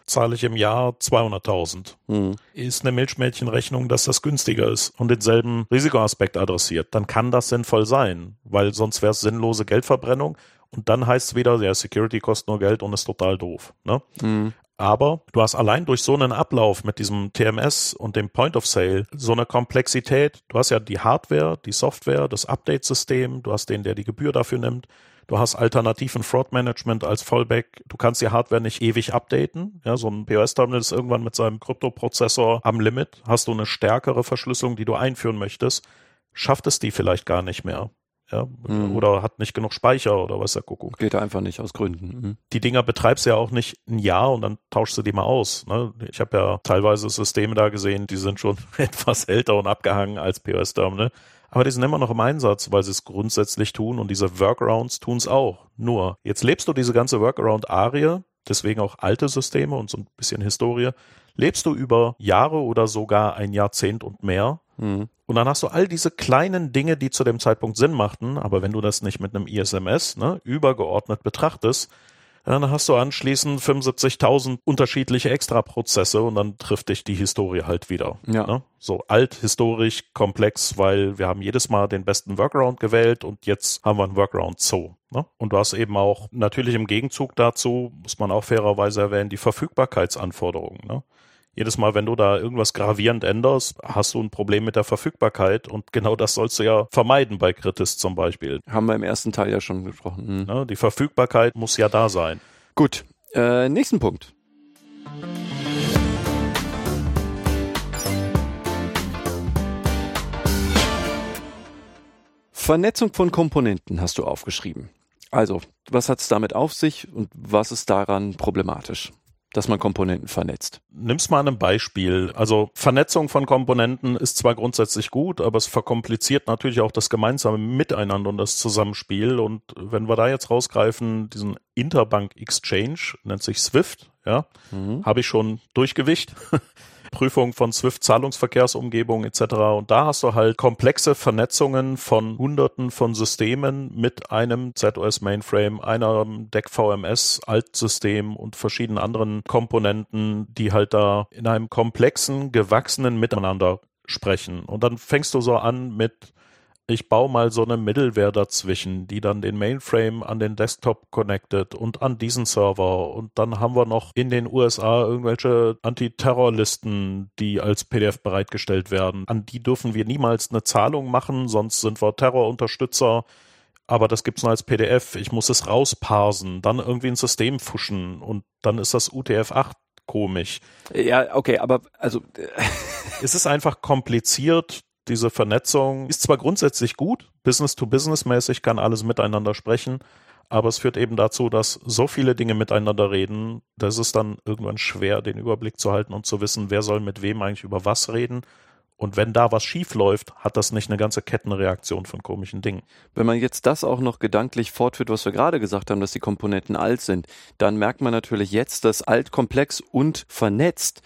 zahle ich im Jahr 200.000.
Mhm.
Ist eine Milchmädchenrechnung, dass das günstiger ist und denselben Risikoaspekt adressiert, dann kann das sinnvoll sein, weil sonst wäre es sinnlose Geldverbrennung und dann heißt es wieder, ja, Security kostet nur Geld und ist total doof. Ne?
Mhm.
Aber du hast allein durch so einen Ablauf mit diesem TMS und dem Point of Sale so eine Komplexität. Du hast ja die Hardware, die Software, das Update-System, du hast den, der die Gebühr dafür nimmt. Du hast alternativen Fraud Management als Fallback. Du kannst die Hardware nicht ewig updaten. Ja, so ein POS-Terminal ist irgendwann mit seinem Kryptoprozessor am Limit. Hast du eine stärkere Verschlüsselung, die du einführen möchtest, schafft es die vielleicht gar nicht mehr. Ja,
Mhm.
oder hat nicht genug Speicher oder was der Kuckuck
Geht einfach nicht aus Gründen. Mhm.
die Dinger betreibst du ja auch nicht ein Jahr und dann tauschst du die mal aus. Ne? Ich habe ja teilweise Systeme da gesehen, die sind schon etwas älter und abgehangen als POS-Terminal. Aber die sind immer noch im Einsatz, weil sie es grundsätzlich tun und diese Workarounds tun es auch. Nur, jetzt lebst du diese ganze Workaround-Arie, deswegen auch alte Systeme und so ein bisschen Historie, lebst du über Jahre oder sogar ein Jahrzehnt und mehr
Mhm.
und dann hast du all diese kleinen Dinge, die zu dem Zeitpunkt Sinn machten, aber wenn du das nicht mit einem ISMS ne, übergeordnet betrachtest, dann hast du anschließend 75.000 unterschiedliche Extraprozesse und dann trifft dich die Historie halt wieder.
Ja.
Ne? So alt, historisch, komplex, weil wir haben jedes Mal den besten Workaround gewählt und jetzt haben wir einen Workaround so. Ne? Und du hast eben auch natürlich im Gegenzug dazu, muss man auch fairerweise erwähnen, die Verfügbarkeitsanforderungen. Ne? Jedes Mal, wenn du da irgendwas gravierend änderst, hast du ein Problem mit der Verfügbarkeit und genau das sollst du ja vermeiden bei Kritis zum Beispiel.
Haben wir im ersten Teil ja schon gesprochen. Mhm.
Die Verfügbarkeit muss ja da sein.
Gut, äh, nächsten Punkt. Vernetzung von Komponenten hast du aufgeschrieben. Also, was hat es damit auf sich und was ist daran problematisch, dass man Komponenten vernetzt?
Nimm's mal ein Beispiel. Also Vernetzung von Komponenten ist zwar grundsätzlich gut, aber es verkompliziert natürlich auch das gemeinsame Miteinander und das Zusammenspiel. Und wenn wir da jetzt rausgreifen, diesen Interbank Exchange, nennt sich SWIFT, ja,
Mhm.
habe ich schon Durchgewicht. Prüfung von Swift-Zahlungsverkehrsumgebungen etc. Und da hast du halt komplexe Vernetzungen von Hunderten von Systemen mit einem ZOS-Mainframe, einem DEC-VMS-Altsystem und verschiedenen anderen Komponenten, die halt da in einem komplexen, gewachsenen Miteinander sprechen. Und dann fängst du so an mit ich baue mal so eine Middleware dazwischen, die dann den Mainframe an den Desktop connected und an diesen Server. Und dann haben wir noch in den USA irgendwelche Antiterrorlisten, die als PDF bereitgestellt werden. An die dürfen wir niemals eine Zahlung machen, sonst sind wir Terrorunterstützer. Aber das gibt's nur als PDF. Ich muss es rausparsen, dann irgendwie ein System fuschen und dann ist das UTF-8 komisch.
Ja, okay, aber also
es ist einfach kompliziert diese Vernetzung ist zwar grundsätzlich gut, Business-to-Business-mäßig kann alles miteinander sprechen, aber es führt eben dazu, dass so viele Dinge miteinander reden, dass es dann irgendwann schwer, den Überblick zu halten und zu wissen, wer soll mit wem eigentlich über was reden. Und wenn da was schief läuft, hat das nicht eine ganze Kettenreaktion von komischen Dingen.
Wenn man jetzt das auch noch gedanklich fortführt, was wir gerade gesagt haben, dass die Komponenten alt sind, dann merkt man natürlich jetzt, dass alt, komplex und vernetzt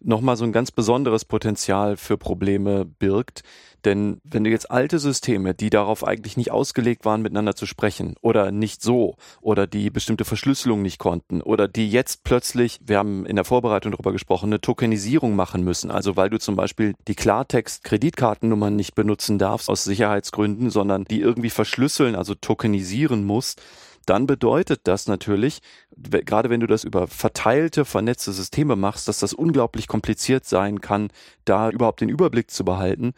nochmal so ein ganz besonderes Potenzial für Probleme birgt. Denn wenn du jetzt alte Systeme, die darauf eigentlich nicht ausgelegt waren, miteinander zu sprechen oder nicht so oder die bestimmte Verschlüsselung nicht konnten oder die jetzt plötzlich, wir haben in der Vorbereitung darüber gesprochen, eine Tokenisierung machen müssen. Also weil du zum Beispiel die Klartext-Kreditkartennummern nicht benutzen darfst aus Sicherheitsgründen, sondern die irgendwie verschlüsseln, also tokenisieren musst dann bedeutet das natürlich, gerade wenn du das über verteilte, vernetzte Systeme machst, dass das unglaublich kompliziert sein kann, da überhaupt den Überblick zu behalten.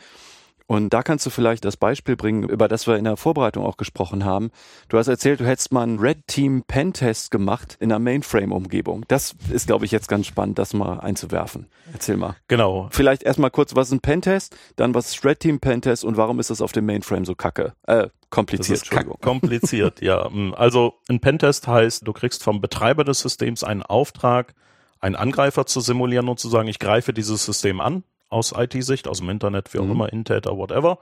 Und da kannst du vielleicht das Beispiel bringen, über das wir in der Vorbereitung auch gesprochen haben. Du hast erzählt, du hättest mal einen Red Team Pentest gemacht in einer Mainframe-Umgebung. Das ist, glaube ich, jetzt ganz spannend, das mal einzuwerfen. Erzähl mal.
Genau.
Vielleicht erstmal kurz, was ist ein Pentest, dann was ist Red Team Pentest und warum ist das auf dem Mainframe so kacke? Äh, kompliziert,
Entschuldigung. kompliziert, ja. Also ein Pentest heißt, du kriegst vom Betreiber des Systems einen Auftrag, einen Angreifer zu simulieren und zu sagen, ich greife dieses System an aus IT-Sicht, aus dem Internet, wie auch mhm. immer, Intäter, whatever.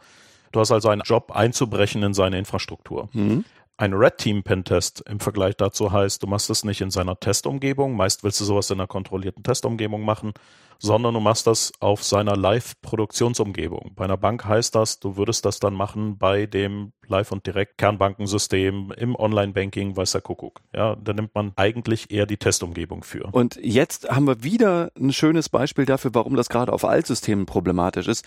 Du hast also einen Job einzubrechen in seine Infrastruktur. Mhm. Ein Red Team Pentest im Vergleich dazu heißt, du machst es nicht in seiner Testumgebung. Meist willst du sowas in einer kontrollierten Testumgebung machen, sondern du machst das auf seiner Live-Produktionsumgebung. Bei einer Bank heißt das, du würdest das dann machen bei dem Live- und Direkt-Kernbankensystem im Online-Banking, weiß der Kuckuck. Ja, da nimmt man eigentlich eher die Testumgebung für.
Und jetzt haben wir wieder ein schönes Beispiel dafür, warum das gerade auf Altsystemen problematisch ist.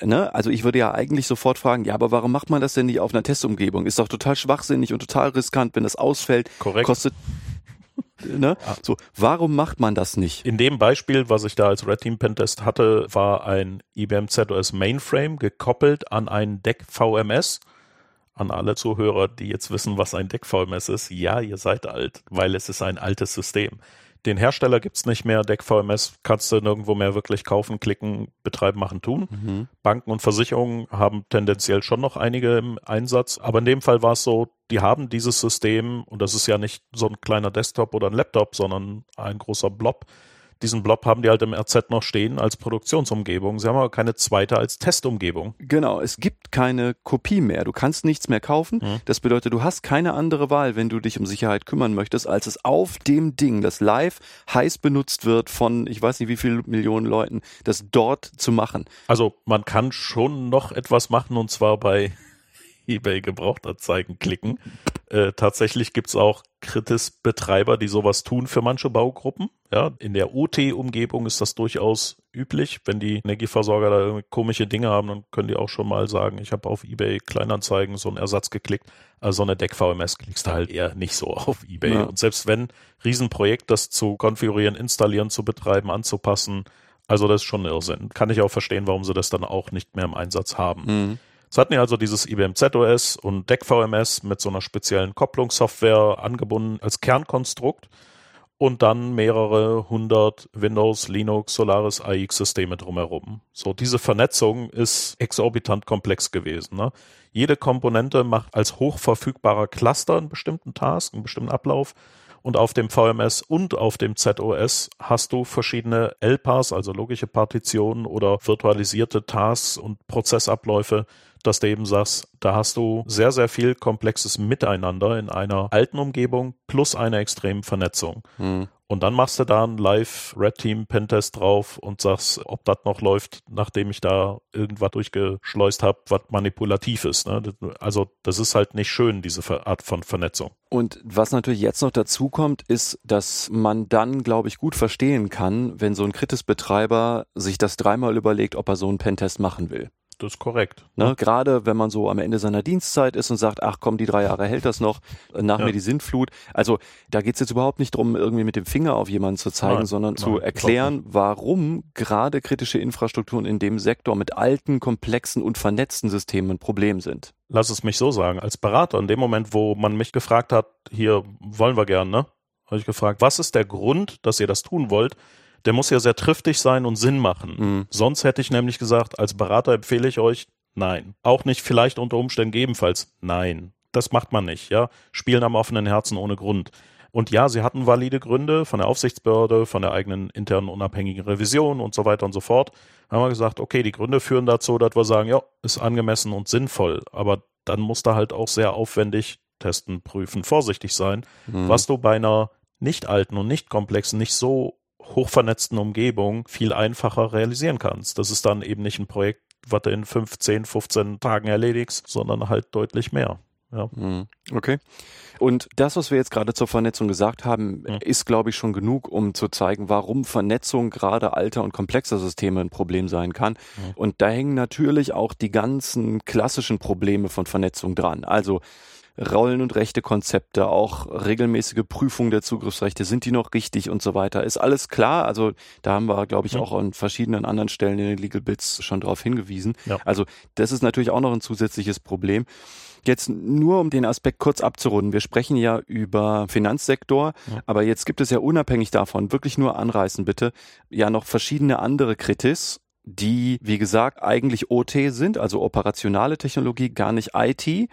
Ne? Also ich würde ja eigentlich sofort fragen, ja, aber warum macht man das denn nicht auf einer Testumgebung? Ist doch total schwachsinnig und total riskant, wenn das ausfällt.
Korrekt.
Kostet Ne? So, warum macht man das nicht?
In dem Beispiel, was ich da als Red Team Pentest hatte, war ein IBM ZOS Mainframe gekoppelt an ein Deck VMS. An alle Zuhörer, die jetzt wissen, was ein Deck VMS ist. Ja, ihr seid alt, weil es ist ein altes System. Den Hersteller gibt's nicht mehr. Deck VMS kannst du nirgendwo mehr wirklich kaufen, klicken, betreiben, machen, tun. Mhm. Banken und Versicherungen haben tendenziell schon noch einige im Einsatz. Aber in dem Fall war es so, die haben dieses System und das ist ja nicht so ein kleiner Desktop oder ein Laptop, sondern ein großer Blob diesen Blob haben die halt im RZ noch stehen als Produktionsumgebung. Sie haben aber keine zweite als Testumgebung.
Genau, es gibt keine Kopie mehr. Du kannst nichts mehr kaufen. Mhm. Das bedeutet, du hast keine andere Wahl, wenn du dich um Sicherheit kümmern möchtest, als es auf dem Ding, das live heiß benutzt wird von, ich weiß nicht wie viele Millionen Leuten, das dort zu machen.
Also man kann schon noch etwas machen und zwar bei eBay Gebrauchtanzeigen klicken. Äh, tatsächlich gibt's auch Kritis-Betreiber, die sowas tun für manche Baugruppen. Ja, in der OT-Umgebung ist das durchaus üblich. Wenn die Energieversorger da komische Dinge haben, dann können die auch schon mal sagen, ich habe auf eBay Kleinanzeigen so einen Ersatz geklickt. Also so eine Deck-VMS klickst du halt eher nicht so auf eBay. Ja. Und selbst wenn, Riesenprojekt, das zu konfigurieren, installieren, zu betreiben, anzupassen, also das ist schon Irrsinn. Kann ich auch verstehen, warum sie das dann auch nicht mehr im Einsatz haben. Mhm. Es hatten ja also dieses IBM ZOS und DEC VMS mit so einer speziellen Kopplungssoftware angebunden als Kernkonstrukt und dann mehrere hundert Windows, Linux, Solaris, AX Systeme drumherum. So, diese Vernetzung ist exorbitant komplex gewesen. Ne? Jede Komponente macht als hochverfügbarer Cluster einen bestimmten Task, einen bestimmten Ablauf. Und auf dem VMS und auf dem ZOS hast du verschiedene LPAs, also logische Partitionen oder virtualisierte Tasks und Prozessabläufe, dass du eben sagst, da hast du sehr, sehr viel komplexes Miteinander in einer alten Umgebung plus einer extremen Vernetzung. Mhm. Und dann machst du da einen Live-Red Team Pentest drauf und sagst, ob das noch läuft, nachdem ich da irgendwas durchgeschleust habe, was manipulativ ist. Ne? Also das ist halt nicht schön, diese Art von Vernetzung.
Und was natürlich jetzt noch dazu kommt, ist, dass man dann, glaube ich, gut verstehen kann, wenn so ein Kritis-Betreiber sich das dreimal überlegt, ob er so einen Pentest machen will.
Das ist korrekt.
Ne? Gerade wenn man so am Ende seiner Dienstzeit ist und sagt, ach komm, die drei Jahre hält das noch, nach ja. mir die Sintflut. Also da geht's jetzt überhaupt nicht drum, irgendwie mit dem Finger auf jemanden zu zeigen, nein, sondern nein, zu erklären, warum gerade kritische Infrastrukturen in dem Sektor mit alten, komplexen und vernetzten Systemen ein Problem sind.
Lass es mich so sagen. Als Berater, in dem Moment, wo man mich gefragt hat, hier wollen wir gern, ne? Habe ich gefragt, was ist der Grund, dass ihr das tun wollt? Der muss ja sehr triftig sein und Sinn machen. Mhm. Sonst hätte ich nämlich gesagt, als Berater empfehle ich euch, nein. Auch nicht vielleicht unter Umständen ebenfalls, nein. Das macht man nicht, ja. Spielen am offenen Herzen ohne Grund. Und ja, sie hatten valide Gründe von der Aufsichtsbehörde, von der eigenen internen unabhängigen Revision und so weiter und so fort. Dann haben wir gesagt, okay, die Gründe führen dazu, dass wir sagen, ja, ist angemessen und sinnvoll. Aber dann muss da halt auch sehr aufwendig testen, prüfen, vorsichtig sein, mhm. was du bei einer nicht alten und nicht komplexen, nicht so hochvernetzten Umgebung viel einfacher realisieren kannst. Das ist dann eben nicht ein Projekt, was du in 15, 15 Tagen erledigst, sondern halt deutlich mehr. Ja.
Mhm. Okay. Und das, was wir jetzt gerade zur Vernetzung gesagt haben, mhm. ist, glaube ich, schon genug, um zu zeigen, warum Vernetzung gerade alter und komplexer Systeme ein Problem sein kann. Mhm. Und da hängen natürlich auch die ganzen klassischen Probleme von Vernetzung dran. Also Rollen- und Rechtekonzepte, auch regelmäßige Prüfung der Zugriffsrechte, sind die noch richtig und so weiter. Ist alles klar? Also da haben wir, glaube ich, auch an verschiedenen anderen Stellen in den Legal Bits schon darauf hingewiesen. Ja. Also das ist natürlich auch noch ein zusätzliches Problem. Jetzt nur um den Aspekt kurz abzurunden. Wir sprechen ja über Finanzsektor, ja. aber jetzt gibt es ja unabhängig davon, wirklich nur anreißen bitte, ja noch verschiedene andere Kritis, die, wie gesagt, eigentlich OT sind, also operationale Technologie, gar nicht IT.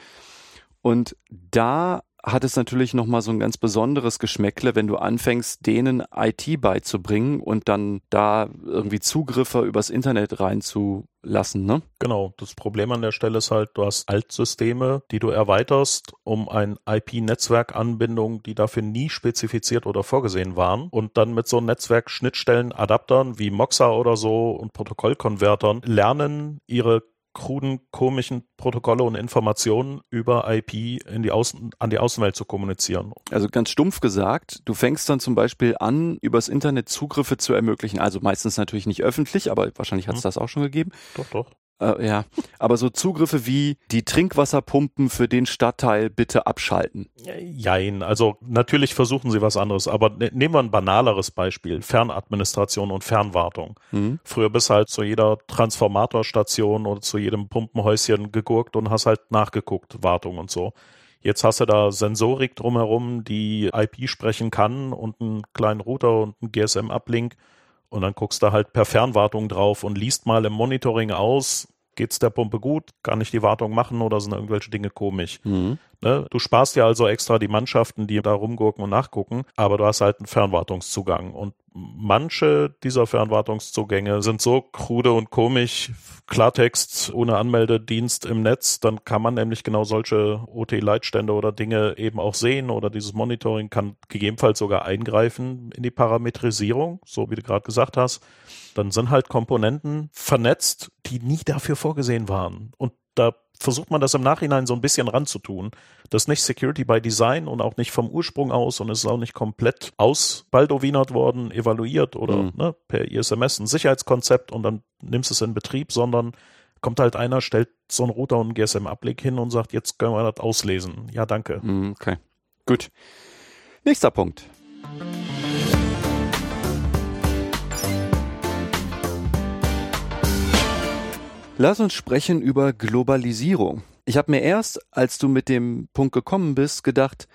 Und da hat es natürlich nochmal so ein ganz besonderes Geschmäckle, wenn du anfängst, denen IT beizubringen und dann da irgendwie Zugriffe übers Internet reinzulassen, ne?
Genau. Das Problem an der Stelle ist halt, du hast Altsysteme, die du erweiterst um ein IP-Netzwerkanbindung, die dafür nie spezifiziert oder vorgesehen waren und dann mit so Netzwerkschnittstellen, Adaptern wie Moxa oder so und Protokollkonvertern lernen, ihre kruden, komischen Protokolle und Informationen über IP in die Außen, an die Außenwelt zu kommunizieren.
Also ganz stumpf gesagt, du fängst dann zum Beispiel an, übers Internet Zugriffe zu ermöglichen. Also meistens natürlich nicht öffentlich, aber wahrscheinlich hat es hm. das auch schon gegeben.
Doch, doch.
Äh, ja, aber so Zugriffe wie die Trinkwasserpumpen für den Stadtteil bitte abschalten.
Jein, also natürlich versuchen sie was anderes, aber ne, nehmen wir ein banaleres Beispiel, Fernadministration und Fernwartung. Mhm. Früher bist du halt zu jeder Transformatorstation oder zu jedem Pumpenhäuschen gegurkt und hast halt nachgeguckt, Wartung und so. Jetzt hast du da Sensorik drumherum, die IP sprechen kann und einen kleinen Router und einen GSM-Uplink und dann guckst du halt per Fernwartung drauf und liest mal im Monitoring aus, geht's der Pumpe gut, kann ich die Wartung machen oder sind irgendwelche Dinge komisch? Mhm. Ne? Du sparst ja also extra die Mannschaften, die da rumgurken und nachgucken, aber du hast halt einen Fernwartungszugang und manche dieser Fernwartungszugänge sind so krude und komisch, Klartext ohne Anmeldedienst im Netz, dann kann man nämlich genau solche OT-Leitstände oder Dinge eben auch sehen oder dieses Monitoring kann gegebenenfalls sogar eingreifen in die Parametrisierung, so wie du gerade gesagt hast. Dann sind halt Komponenten vernetzt, die nie dafür vorgesehen waren. Und da versucht man das im Nachhinein so ein bisschen ranzutun. Das ist nicht Security by Design und auch nicht vom Ursprung aus und es ist auch nicht komplett ausbaldowinert worden, evaluiert oder mhm. ne, per ISMS ein Sicherheitskonzept und dann nimmst du es in Betrieb, sondern kommt halt einer, stellt so einen Router und einen GSM-Ableg hin und sagt, jetzt können wir das auslesen. Ja, danke.
Mhm, okay, gut. Nächster Punkt. Lass uns sprechen über Globalisierung. Ich habe mir erst, als du mit dem Punkt gekommen bist, gedacht,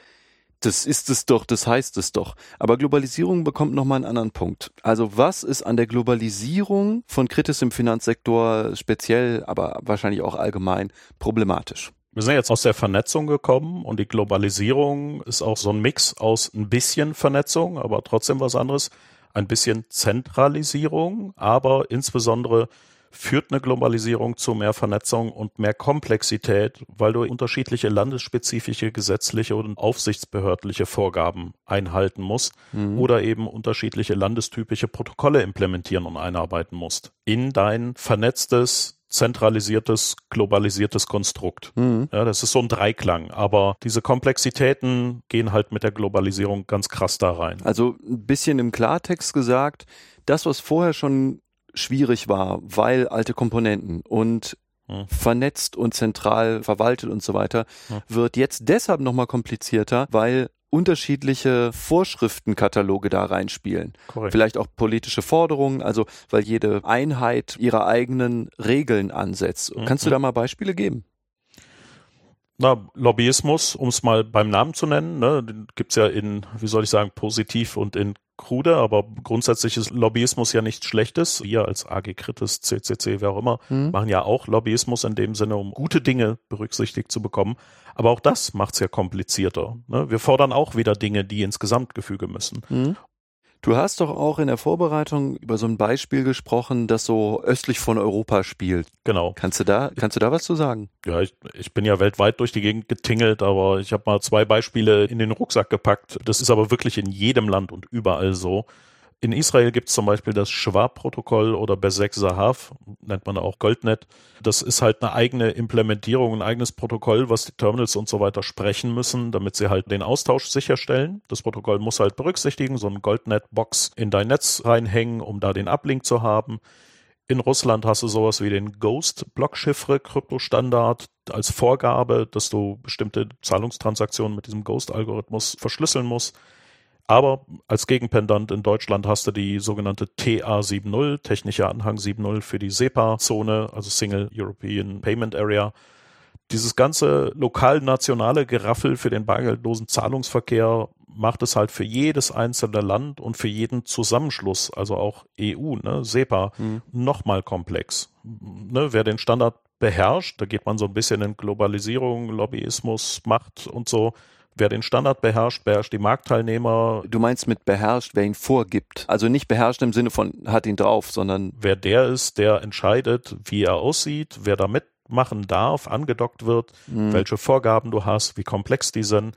das ist es doch, das heißt es doch. Aber Globalisierung bekommt nochmal einen anderen Punkt. Also was ist an der Globalisierung von Kritis im Finanzsektor speziell, aber wahrscheinlich auch allgemein problematisch?
Wir sind jetzt aus der Vernetzung gekommen und die Globalisierung ist auch so ein Mix aus ein bisschen Vernetzung, aber trotzdem was anderes, ein bisschen Zentralisierung, aber insbesondere führt eine Globalisierung zu mehr Vernetzung und mehr Komplexität, weil du unterschiedliche landesspezifische gesetzliche und aufsichtsbehördliche Vorgaben einhalten musst mhm. oder eben unterschiedliche landestypische Protokolle implementieren und einarbeiten musst in dein vernetztes zentralisiertes, globalisiertes Konstrukt. Mhm. Ja, das ist so ein Dreiklang, aber diese Komplexitäten gehen halt mit der Globalisierung ganz krass da rein.
Also ein bisschen im Klartext gesagt, das, was vorher schon schwierig war, weil alte Komponenten und hm. vernetzt und zentral verwaltet und so weiter, hm. wird jetzt deshalb nochmal komplizierter, weil unterschiedliche Vorschriftenkataloge da reinspielen. Korrekt. Vielleicht auch politische Forderungen, also weil jede Einheit ihre eigenen Regeln ansetzt. Mhm. Kannst du da mal Beispiele geben?
Na, Lobbyismus, um es mal beim Namen zu nennen, ne, den gibt's ja in, wie soll ich sagen, positiv und in krude, aber grundsätzlich ist Lobbyismus ja nichts Schlechtes. Wir als AG Kritis, CCC, wer auch immer, mhm. machen ja auch Lobbyismus in dem Sinne, um gute Dinge berücksichtigt zu bekommen. Aber auch das macht es ja komplizierter. Ne? Wir fordern auch wieder Dinge, die ins Gesamtgefüge müssen. Mhm.
Du hast doch auch in der Vorbereitung über so ein Beispiel gesprochen, das so östlich von Europa spielt.
Genau.
Kannst du da, kannst du da was zu sagen?
Ja, ich, ich bin ja weltweit durch die Gegend getingelt, aber ich habe mal zwei Beispiele in den Rucksack gepackt. Das ist aber wirklich in jedem Land und überall so. In Israel gibt es zum Beispiel das Schwab-Protokoll oder Besek Sahav, nennt man auch Goldnet. Das ist halt eine eigene Implementierung, ein eigenes Protokoll, was die Terminals und so weiter sprechen müssen, damit sie halt den Austausch sicherstellen. Das Protokoll muss halt berücksichtigen, so ein Goldnet-Box in dein Netz reinhängen, um da den Uplink zu haben. In Russland hast du sowas wie den Ghost-Blockchiffre-Kryptostandard als Vorgabe, dass du bestimmte Zahlungstransaktionen mit diesem Ghost-Algorithmus verschlüsseln musst. Aber als Gegenpendant in Deutschland hast du die sogenannte TA70, technischer Anhang 7.0 für die SEPA-Zone, also Single European Payment Area. Dieses ganze lokal-nationale Geraffel für den bargeldlosen Zahlungsverkehr macht es halt für jedes einzelne Land und für jeden Zusammenschluss, also auch EU, ne, SEPA, mhm. nochmal komplex. Ne, wer den Standard beherrscht, da geht man so ein bisschen in Globalisierung, Lobbyismus, Macht und so, wer den Standard beherrscht, beherrscht die Marktteilnehmer.
Du meinst mit beherrscht, wer ihn vorgibt. Also nicht beherrscht im Sinne von hat ihn drauf, sondern.
Wer der ist, der entscheidet, wie er aussieht, wer da mitmachen darf, angedockt wird, mhm. welche Vorgaben du hast, wie komplex die sind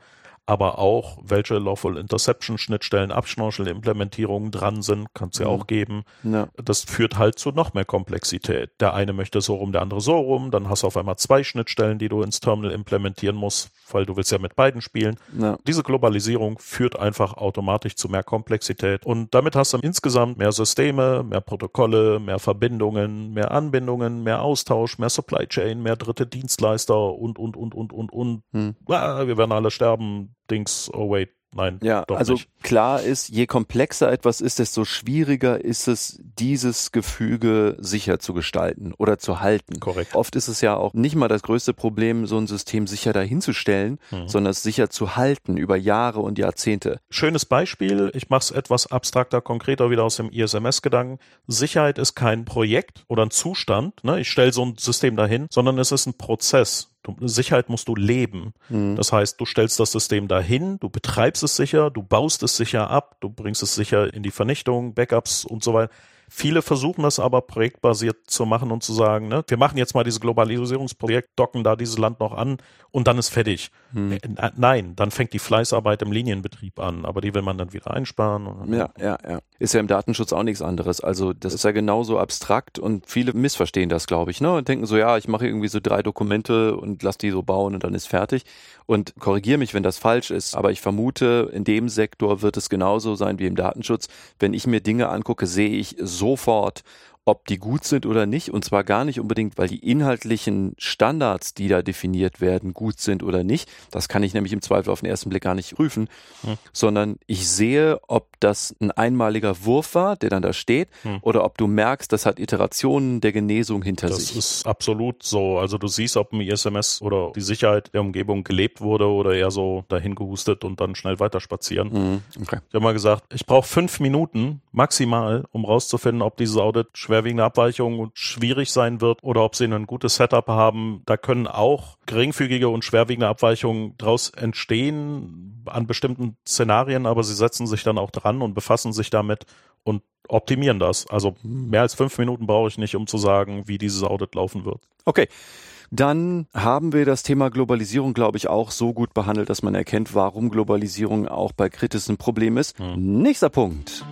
aber auch welche Lawful Interception Schnittstellen, Abschnorchel-Implementierungen dran sind, kann es ja mhm. auch geben. Ja. Das führt halt zu noch mehr Komplexität. Der eine möchte so rum, der andere so rum, dann hast du auf einmal zwei Schnittstellen, die du ins Terminal implementieren musst, weil du willst ja mit beiden spielen. Ja. Diese Globalisierung führt einfach automatisch zu mehr Komplexität und damit hast du insgesamt mehr Systeme, mehr Protokolle, mehr Verbindungen, mehr Anbindungen, mehr Austausch, mehr Supply Chain, mehr dritte Dienstleister und, und, und, und, und, und. Hm. Ah, wir werden alle sterben Dings, oh wait, Nein,
ja,
doch
also
nicht.
klar ist, je komplexer etwas ist, desto schwieriger ist es, dieses Gefüge sicher zu gestalten oder zu halten.
Korrekt.
Oft ist es ja auch nicht mal das größte Problem, so ein System sicher dahinzustellen, mhm. sondern es sicher zu halten über Jahre und Jahrzehnte.
Schönes Beispiel, ich mache es etwas abstrakter, konkreter wieder aus dem ISMS-Gedanken. Sicherheit ist kein Projekt oder ein Zustand, ne? ich stelle so ein System dahin, sondern es ist ein Prozess. Du, Sicherheit musst du leben. Mhm. Das heißt, du stellst das System dahin, du betreibst es sicher, du baust es sicher ab, du bringst es sicher in die Vernichtung, Backups und so weiter. Viele versuchen das aber projektbasiert zu machen und zu sagen, ne, wir machen jetzt mal dieses Globalisierungsprojekt, docken da dieses Land noch an und dann ist fertig. Hm. Nein, dann fängt die Fleißarbeit im Linienbetrieb an, aber die will man dann wieder einsparen.
ja, ja, ja. Ist ja im Datenschutz auch nichts anderes. Also das ist ja genauso abstrakt und viele missverstehen das, glaube ich, ne? Und denken so, ja, ich mache irgendwie so drei Dokumente und lass die so bauen und dann ist fertig. Und korrigiere mich, wenn das falsch ist, aber ich vermute, in dem Sektor wird es genauso sein wie im Datenschutz. Wenn ich mir Dinge angucke, sehe ich sofort, ob die gut sind oder nicht. Und zwar gar nicht unbedingt, weil die inhaltlichen Standards, die da definiert werden, gut sind oder nicht. Das kann ich nämlich im Zweifel auf den ersten Blick gar nicht prüfen, hm. sondern ich sehe, ob das ein einmaliger Wurf war, der dann da steht, hm. oder ob du merkst, das hat Iterationen der Genesung hinter
das
sich.
Das ist absolut so. Also du siehst, ob ein ISMS oder die Sicherheit der Umgebung gelebt wurde oder eher so dahin gehustet und dann schnell weiterspazieren. Hm. Okay. Ich habe mal gesagt, ich brauche fünf Minuten maximal, um rauszufinden, ob dieses Audit schwer schwerwiegende Abweichungen schwierig sein wird oder ob sie ein gutes Setup haben. Da können auch geringfügige und schwerwiegende Abweichungen daraus entstehen an bestimmten Szenarien, aber sie setzen sich dann auch dran und befassen sich damit und optimieren das. Also mehr als fünf Minuten brauche ich nicht, um zu sagen, wie dieses Audit laufen wird.
Okay. Dann haben wir das Thema Globalisierung, glaube ich, auch so gut behandelt, dass man erkennt, warum Globalisierung auch bei Kritis ein Problem ist. Hm. Nächster Punkt.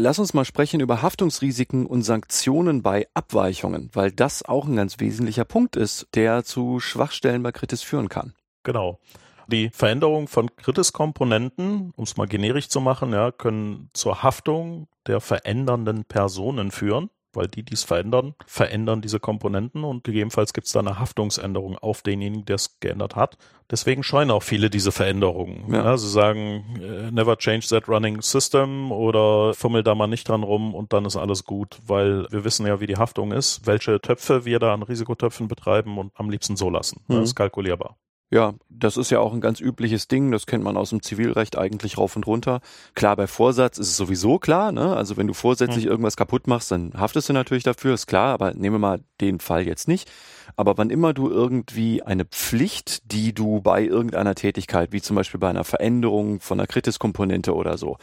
Lass uns mal sprechen über Haftungsrisiken und Sanktionen bei Abweichungen, weil das auch ein ganz wesentlicher Punkt ist, der zu Schwachstellen bei Kritis führen kann.
Genau. Die Veränderung von Kritis-Komponenten, um es mal generisch zu machen, ja, können zur Haftung der verändernden Personen führen, weil die dies verändern, verändern diese Komponenten und gegebenenfalls gibt es da eine Haftungsänderung auf denjenigen, der es geändert hat. Deswegen scheuen auch viele diese Veränderungen. Ja. Ja, sie sagen, äh, never change that running system oder fummel da mal nicht dran rum und dann ist alles gut, weil wir wissen ja, wie die Haftung ist, welche Töpfe wir da an Risikotöpfen betreiben und am liebsten so lassen. Mhm. Das ist kalkulierbar.
Ja, das ist ja auch ein ganz übliches Ding, das kennt man aus dem Zivilrecht eigentlich rauf und runter. Klar, bei Vorsatz ist es sowieso klar, ne? Also wenn du vorsätzlich mhm. irgendwas kaputt machst, dann haftest du natürlich dafür, ist klar, aber nehmen wir mal den Fall jetzt nicht. Aber wann immer du irgendwie eine Pflicht, die du bei irgendeiner Tätigkeit, wie zum Beispiel bei einer Veränderung von einer Kritiskomponente oder so,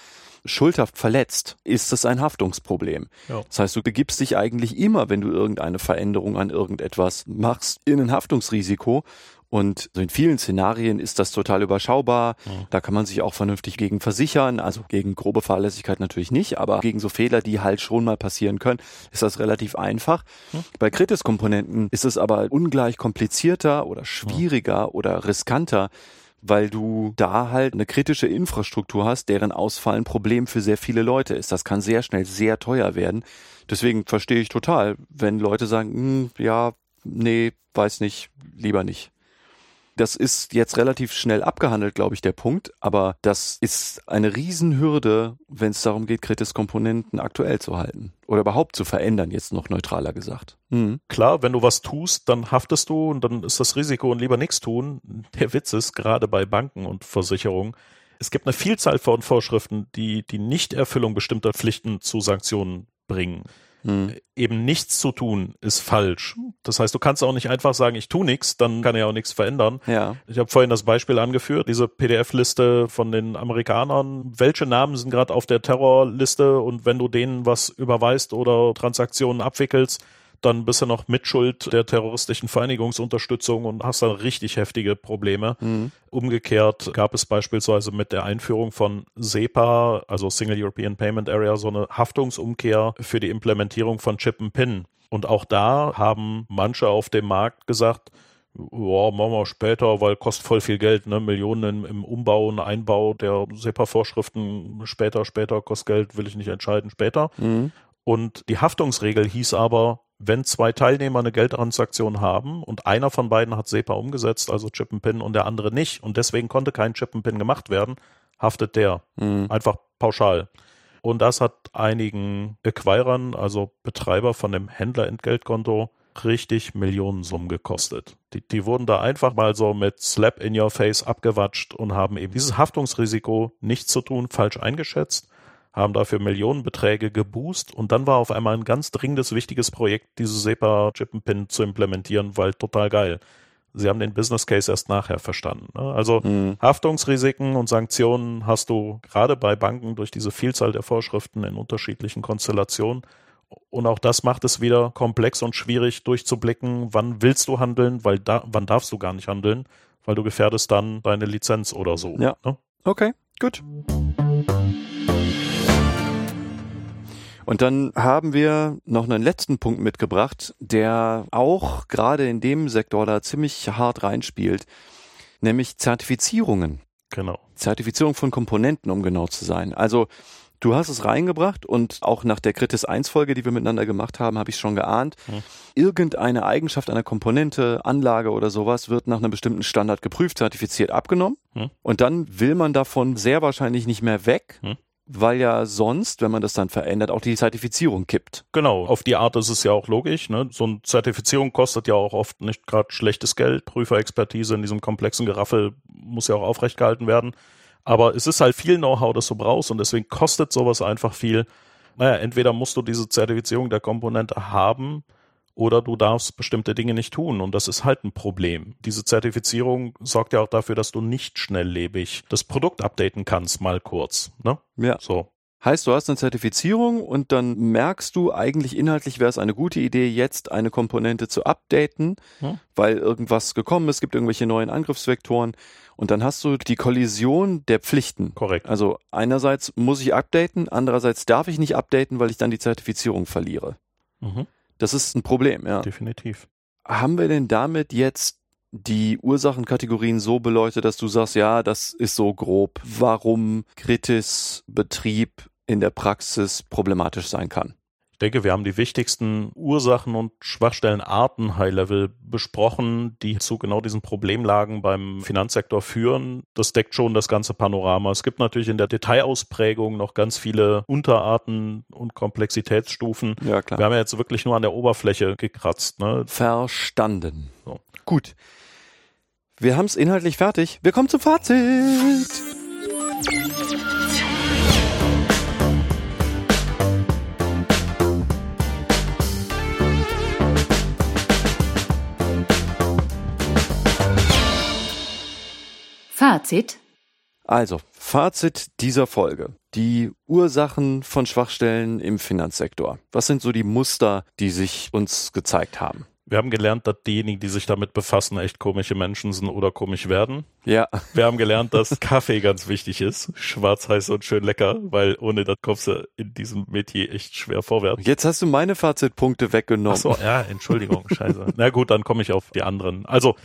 schuldhaft verletzt, ist es ein Haftungsproblem. Ja. Das heißt, du begibst dich eigentlich immer, wenn du irgendeine Veränderung an irgendetwas machst, in ein Haftungsrisiko und in vielen Szenarien ist das total überschaubar. Mhm. Da kann man sich auch vernünftig gegen versichern. Also gegen grobe Fahrlässigkeit natürlich nicht, aber gegen so Fehler, die halt schon mal passieren können, ist das relativ einfach. Mhm. Bei Kritis-Komponenten ist es aber ungleich komplizierter oder schwieriger mhm. oder riskanter, weil du da halt eine kritische Infrastruktur hast, deren Ausfall ein Problem für sehr viele Leute ist. Das kann sehr schnell sehr teuer werden. Deswegen verstehe ich total, wenn Leute sagen, hm, ja, nee, weiß nicht, lieber nicht. Das ist jetzt relativ schnell abgehandelt, glaube ich, der Punkt. Aber das ist eine Riesenhürde, wenn es darum geht, Kritis-Komponenten aktuell zu halten. Oder überhaupt zu verändern, jetzt noch neutraler gesagt.
Mhm. Klar, wenn du was tust, dann haftest du und dann ist das Risiko und lieber nichts tun. Der Witz ist, gerade bei Banken und Versicherungen, es gibt eine Vielzahl von Vorschriften, die die Nichterfüllung bestimmter Pflichten zu Sanktionen bringen. Hm. Eben nichts zu tun ist falsch. Das heißt, du kannst auch nicht einfach sagen, ich tu nichts, dann kann ja auch nichts verändern.
Ja.
Ich habe vorhin das Beispiel angeführt, diese PDF-Liste von den Amerikanern. Welche Namen sind gerade auf der Terrorliste und wenn du denen was überweist oder Transaktionen abwickelst, dann bist du noch Mitschuld der terroristischen Vereinigungsunterstützung und hast dann richtig heftige Probleme. Mhm. Umgekehrt gab es beispielsweise mit der Einführung von SEPA, also Single European Payment Area, so eine Haftungsumkehr für die Implementierung von Chip and Pin. Und auch da haben manche auf dem Markt gesagt, ja, machen wir später, weil kostet voll viel Geld, ne? Millionen im, im Umbau und Einbau der SEPA-Vorschriften später, später, kostet Geld, will ich nicht entscheiden, später. Mhm. Und die Haftungsregel hieß aber, wenn zwei Teilnehmer eine Geldtransaktion haben und einer von beiden hat SEPA umgesetzt, also Chip and Pin, und der andere nicht, und deswegen konnte kein Chip and Pin gemacht werden, haftet der. Mhm. Einfach pauschal. Und das hat einigen Acquirern, also Betreiber von dem Händlerentgeltkonto, richtig Millionensummen gekostet. Die, die wurden da einfach mal so mit Slap in your face abgewatscht und haben eben dieses Haftungsrisiko nichts zu tun, falsch eingeschätzt haben dafür Millionenbeträge geboost und dann war auf einmal ein ganz dringendes, wichtiges Projekt, diese SEPA Chip and Pin zu implementieren, weil total geil. Sie haben den Business Case erst nachher verstanden. Ne? Also mhm. Haftungsrisiken und Sanktionen hast du gerade bei Banken durch diese Vielzahl der Vorschriften in unterschiedlichen Konstellationen. Und auch das macht es wieder komplex und schwierig durchzublicken, wann willst du handeln, weil da, wann darfst du gar nicht handeln, weil du gefährdest dann deine Lizenz oder so.
Ja. Ne? Okay, gut. Und dann haben wir noch einen letzten Punkt mitgebracht, der auch gerade in dem Sektor da ziemlich hart reinspielt, nämlich Zertifizierungen.
Genau.
Zertifizierung von Komponenten, um genau zu sein. Also Du hast es reingebracht und auch nach der Kritis 1 Folge, die wir miteinander gemacht haben, habe ich schon geahnt. Hm. Irgendeine Eigenschaft einer Komponente, Anlage oder sowas wird nach einem bestimmten Standard geprüft, zertifiziert, abgenommen. Hm. Und dann will man davon sehr wahrscheinlich nicht mehr weg. Hm weil ja sonst, wenn man das dann verändert, auch die Zertifizierung kippt.
Genau, auf die Art ist es ja auch logisch. Ne? So eine Zertifizierung kostet ja auch oft nicht gerade schlechtes Geld. Prüferexpertise in diesem komplexen Geraffel muss ja auch aufrecht gehalten werden. Aber es ist halt viel Know-how, das du brauchst und deswegen kostet sowas einfach viel. Naja, entweder musst du diese Zertifizierung der Komponente haben oder du darfst bestimmte Dinge nicht tun und das ist halt ein Problem. Diese Zertifizierung sorgt ja auch dafür, dass du nicht schnelllebig das Produkt updaten kannst, mal kurz. Ne?
Ja.
So.
Heißt, du hast eine Zertifizierung und dann merkst du, eigentlich inhaltlich wäre es eine gute Idee, jetzt eine Komponente zu updaten,
Hm.
weil irgendwas gekommen ist, es gibt irgendwelche neuen Angriffsvektoren und dann hast du die Kollision der Pflichten.
Korrekt.
Also einerseits muss ich updaten, andererseits darf ich nicht updaten, weil ich dann die Zertifizierung verliere.
Mhm.
Das ist ein Problem, ja.
Definitiv.
Haben wir denn damit jetzt die Ursachenkategorien so beleuchtet, dass du sagst, ja, das ist so grob, warum Kritis Betrieb in der Praxis problematisch sein kann?
Ich denke, wir haben die wichtigsten Ursachen und Schwachstellenarten High-Level besprochen, die zu genau diesen Problemlagen beim Finanzsektor führen. Das deckt schon das ganze Panorama. Es gibt natürlich in der Detailausprägung noch ganz viele Unterarten und Komplexitätsstufen.
Ja, klar.
Wir haben ja jetzt wirklich nur an der Oberfläche gekratzt. Ne?
Verstanden.
So.
Gut. Wir haben es inhaltlich fertig. Wir kommen zum Fazit.
Fazit.
Also, Fazit dieser Folge. Die Ursachen von Schwachstellen im Finanzsektor. Was sind so die Muster, die sich uns gezeigt haben?
Wir haben gelernt, dass diejenigen, die sich damit befassen, echt komische Menschen sind oder komisch werden.
Ja,
Wir haben gelernt, dass Kaffee ganz wichtig ist. Schwarz, heiß und schön lecker, weil ohne das kommst du in diesem Metier echt schwer vorwärts.
jetzt hast du meine Fazitpunkte weggenommen.
Ach so, ja, Entschuldigung, scheiße. Na gut, dann komme ich auf die anderen. Also,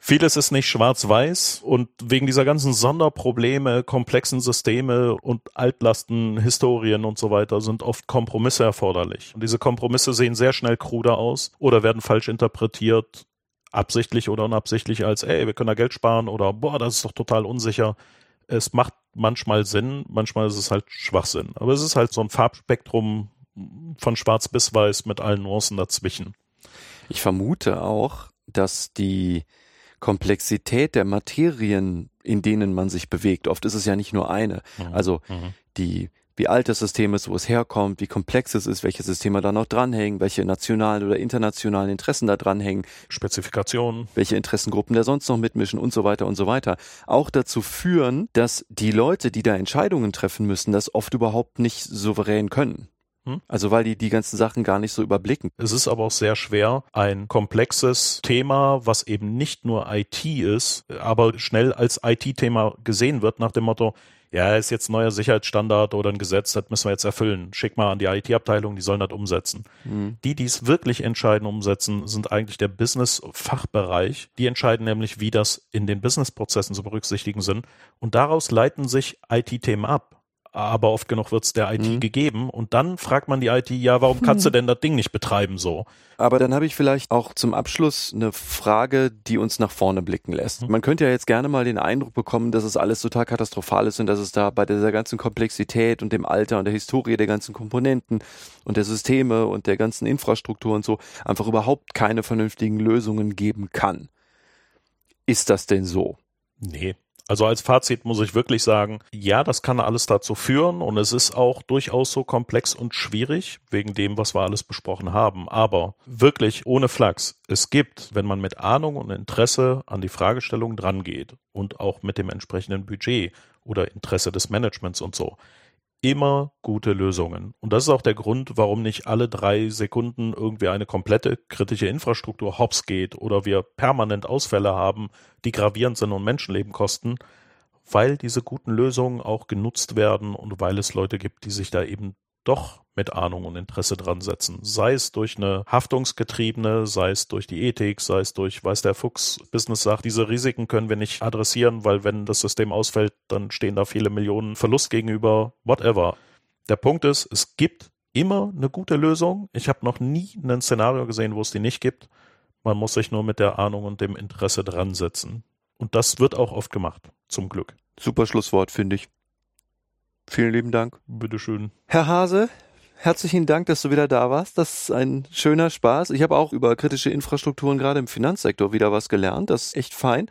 vieles ist nicht schwarz-weiß und wegen dieser ganzen Sonderprobleme, komplexen Systeme und Altlasten, Historien und so weiter sind oft Kompromisse erforderlich. Und diese Kompromisse sehen sehr schnell kruder aus oder werden falsch interpretiert, absichtlich oder unabsichtlich als, ey, wir können da Geld sparen oder boah, das ist doch total unsicher. Es macht manchmal Sinn, manchmal ist es halt Schwachsinn. Aber es ist halt so ein Farbspektrum von schwarz bis weiß mit allen Nuancen dazwischen.
Ich vermute auch, dass die Komplexität der Materien, in denen man sich bewegt, oft ist es ja nicht nur eine. Also
Mhm.
die, wie alt das System ist, wo es herkommt, wie komplex es ist, welche Systeme da noch dranhängen, welche nationalen oder internationalen Interessen da dranhängen,
Spezifikationen.
welche Interessengruppen da sonst noch mitmischen und so weiter und so weiter, auch dazu führen, dass die Leute, die da Entscheidungen treffen müssen, das oft überhaupt nicht souverän können.
Hm.
Also weil die die ganzen Sachen gar nicht so überblicken.
Es ist aber auch sehr schwer, ein komplexes Thema, was eben nicht nur IT ist, aber schnell als IT-Thema gesehen wird, nach dem Motto, ja, ist jetzt ein neuer Sicherheitsstandard oder ein Gesetz, das müssen wir jetzt erfüllen. Schick mal an die IT-Abteilung, die sollen das umsetzen. Die, die es wirklich entscheiden, umsetzen, sind eigentlich der Business-Fachbereich. Die entscheiden nämlich, wie das in den Business-Prozessen zu berücksichtigen sind. Und daraus leiten sich IT-Themen ab. Aber oft genug wird es der IT
Mhm.
gegeben. Und dann fragt man die IT, ja, warum kannst du denn das Ding nicht betreiben so?
Aber dann habe ich vielleicht auch zum Abschluss eine Frage, die uns nach vorne blicken lässt. Man könnte ja jetzt gerne mal den Eindruck bekommen, dass es alles total katastrophal ist und dass es da bei dieser ganzen Komplexität und dem Alter und der Historie der ganzen Komponenten und der Systeme und der ganzen Infrastruktur und so einfach überhaupt keine vernünftigen Lösungen geben kann. Ist das denn so?
Nee. Also als Fazit muss ich wirklich sagen, ja, das kann alles dazu führen und es ist auch durchaus so komplex und schwierig, wegen dem, was wir alles besprochen haben. Aber wirklich ohne Flachs, es gibt, wenn man mit Ahnung und Interesse an die Fragestellung drangeht und auch mit dem entsprechenden Budget oder Interesse des Managements und so, immer gute Lösungen. Und das ist auch der Grund, warum nicht alle drei Sekunden irgendwie eine komplette kritische Infrastruktur hops geht oder wir permanent Ausfälle haben, die gravierend sind und Menschenleben kosten, weil diese guten Lösungen auch genutzt werden und weil es Leute gibt, die sich da eben doch mit Ahnung und Interesse dran setzen. Sei es durch eine haftungsgetriebene, sei es durch die Ethik, sei es durch, weiß der Fuchs, Business sagt, diese Risiken können wir nicht adressieren, weil wenn das System ausfällt, dann stehen da viele Millionen Verlust gegenüber, whatever. Der Punkt ist, es gibt immer eine gute Lösung. Ich habe noch nie ein Szenario gesehen, wo es die nicht gibt. Man muss sich nur mit der Ahnung und dem Interesse dran setzen. Und das wird auch oft gemacht, zum Glück.
Super Schlusswort, finde ich. Vielen lieben Dank.
Bitteschön.
Herr Hase, herzlichen Dank, dass du wieder da warst. Das ist ein schöner Spaß. Ich habe auch über kritische Infrastrukturen gerade im Finanzsektor wieder was gelernt. Das ist echt fein.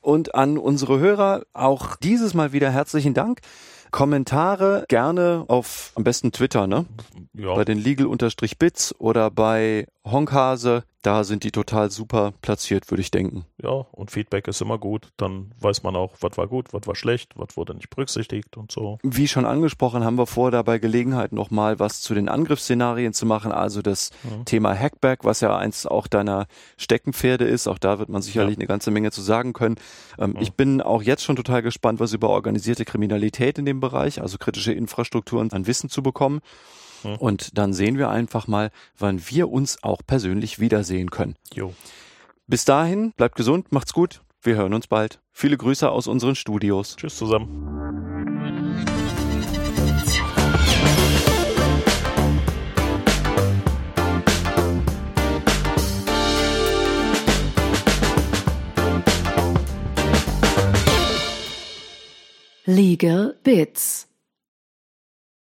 Und an unsere Hörer auch dieses Mal wieder herzlichen Dank. Kommentare gerne auf am besten Twitter, ne? Ja. Bei den legal-bits oder bei Honkhase da sind die total super platziert, würde ich denken.
Ja, und Feedback ist immer gut. Dann weiß man auch, was war gut, was war schlecht, was wurde nicht berücksichtigt und so.
Wie schon angesprochen, haben wir vor, dabei Gelegenheit nochmal was zu den Angriffsszenarien zu machen. Also das mhm. Thema Hackback, was ja eins auch deiner Steckenpferde ist. Auch da wird man sicherlich ja. eine ganze Menge zu sagen können. Ähm, mhm. Ich bin auch jetzt schon total gespannt, was über organisierte Kriminalität in dem Bereich, also kritische Infrastrukturen an Wissen zu bekommen. Mhm. Und dann sehen wir einfach mal, wann wir uns auch persönlich wiedersehen können. Jo. Bis dahin, bleibt gesund, macht's gut. Wir hören uns bald. Viele Grüße aus unseren Studios.
Tschüss zusammen.
Legal Bits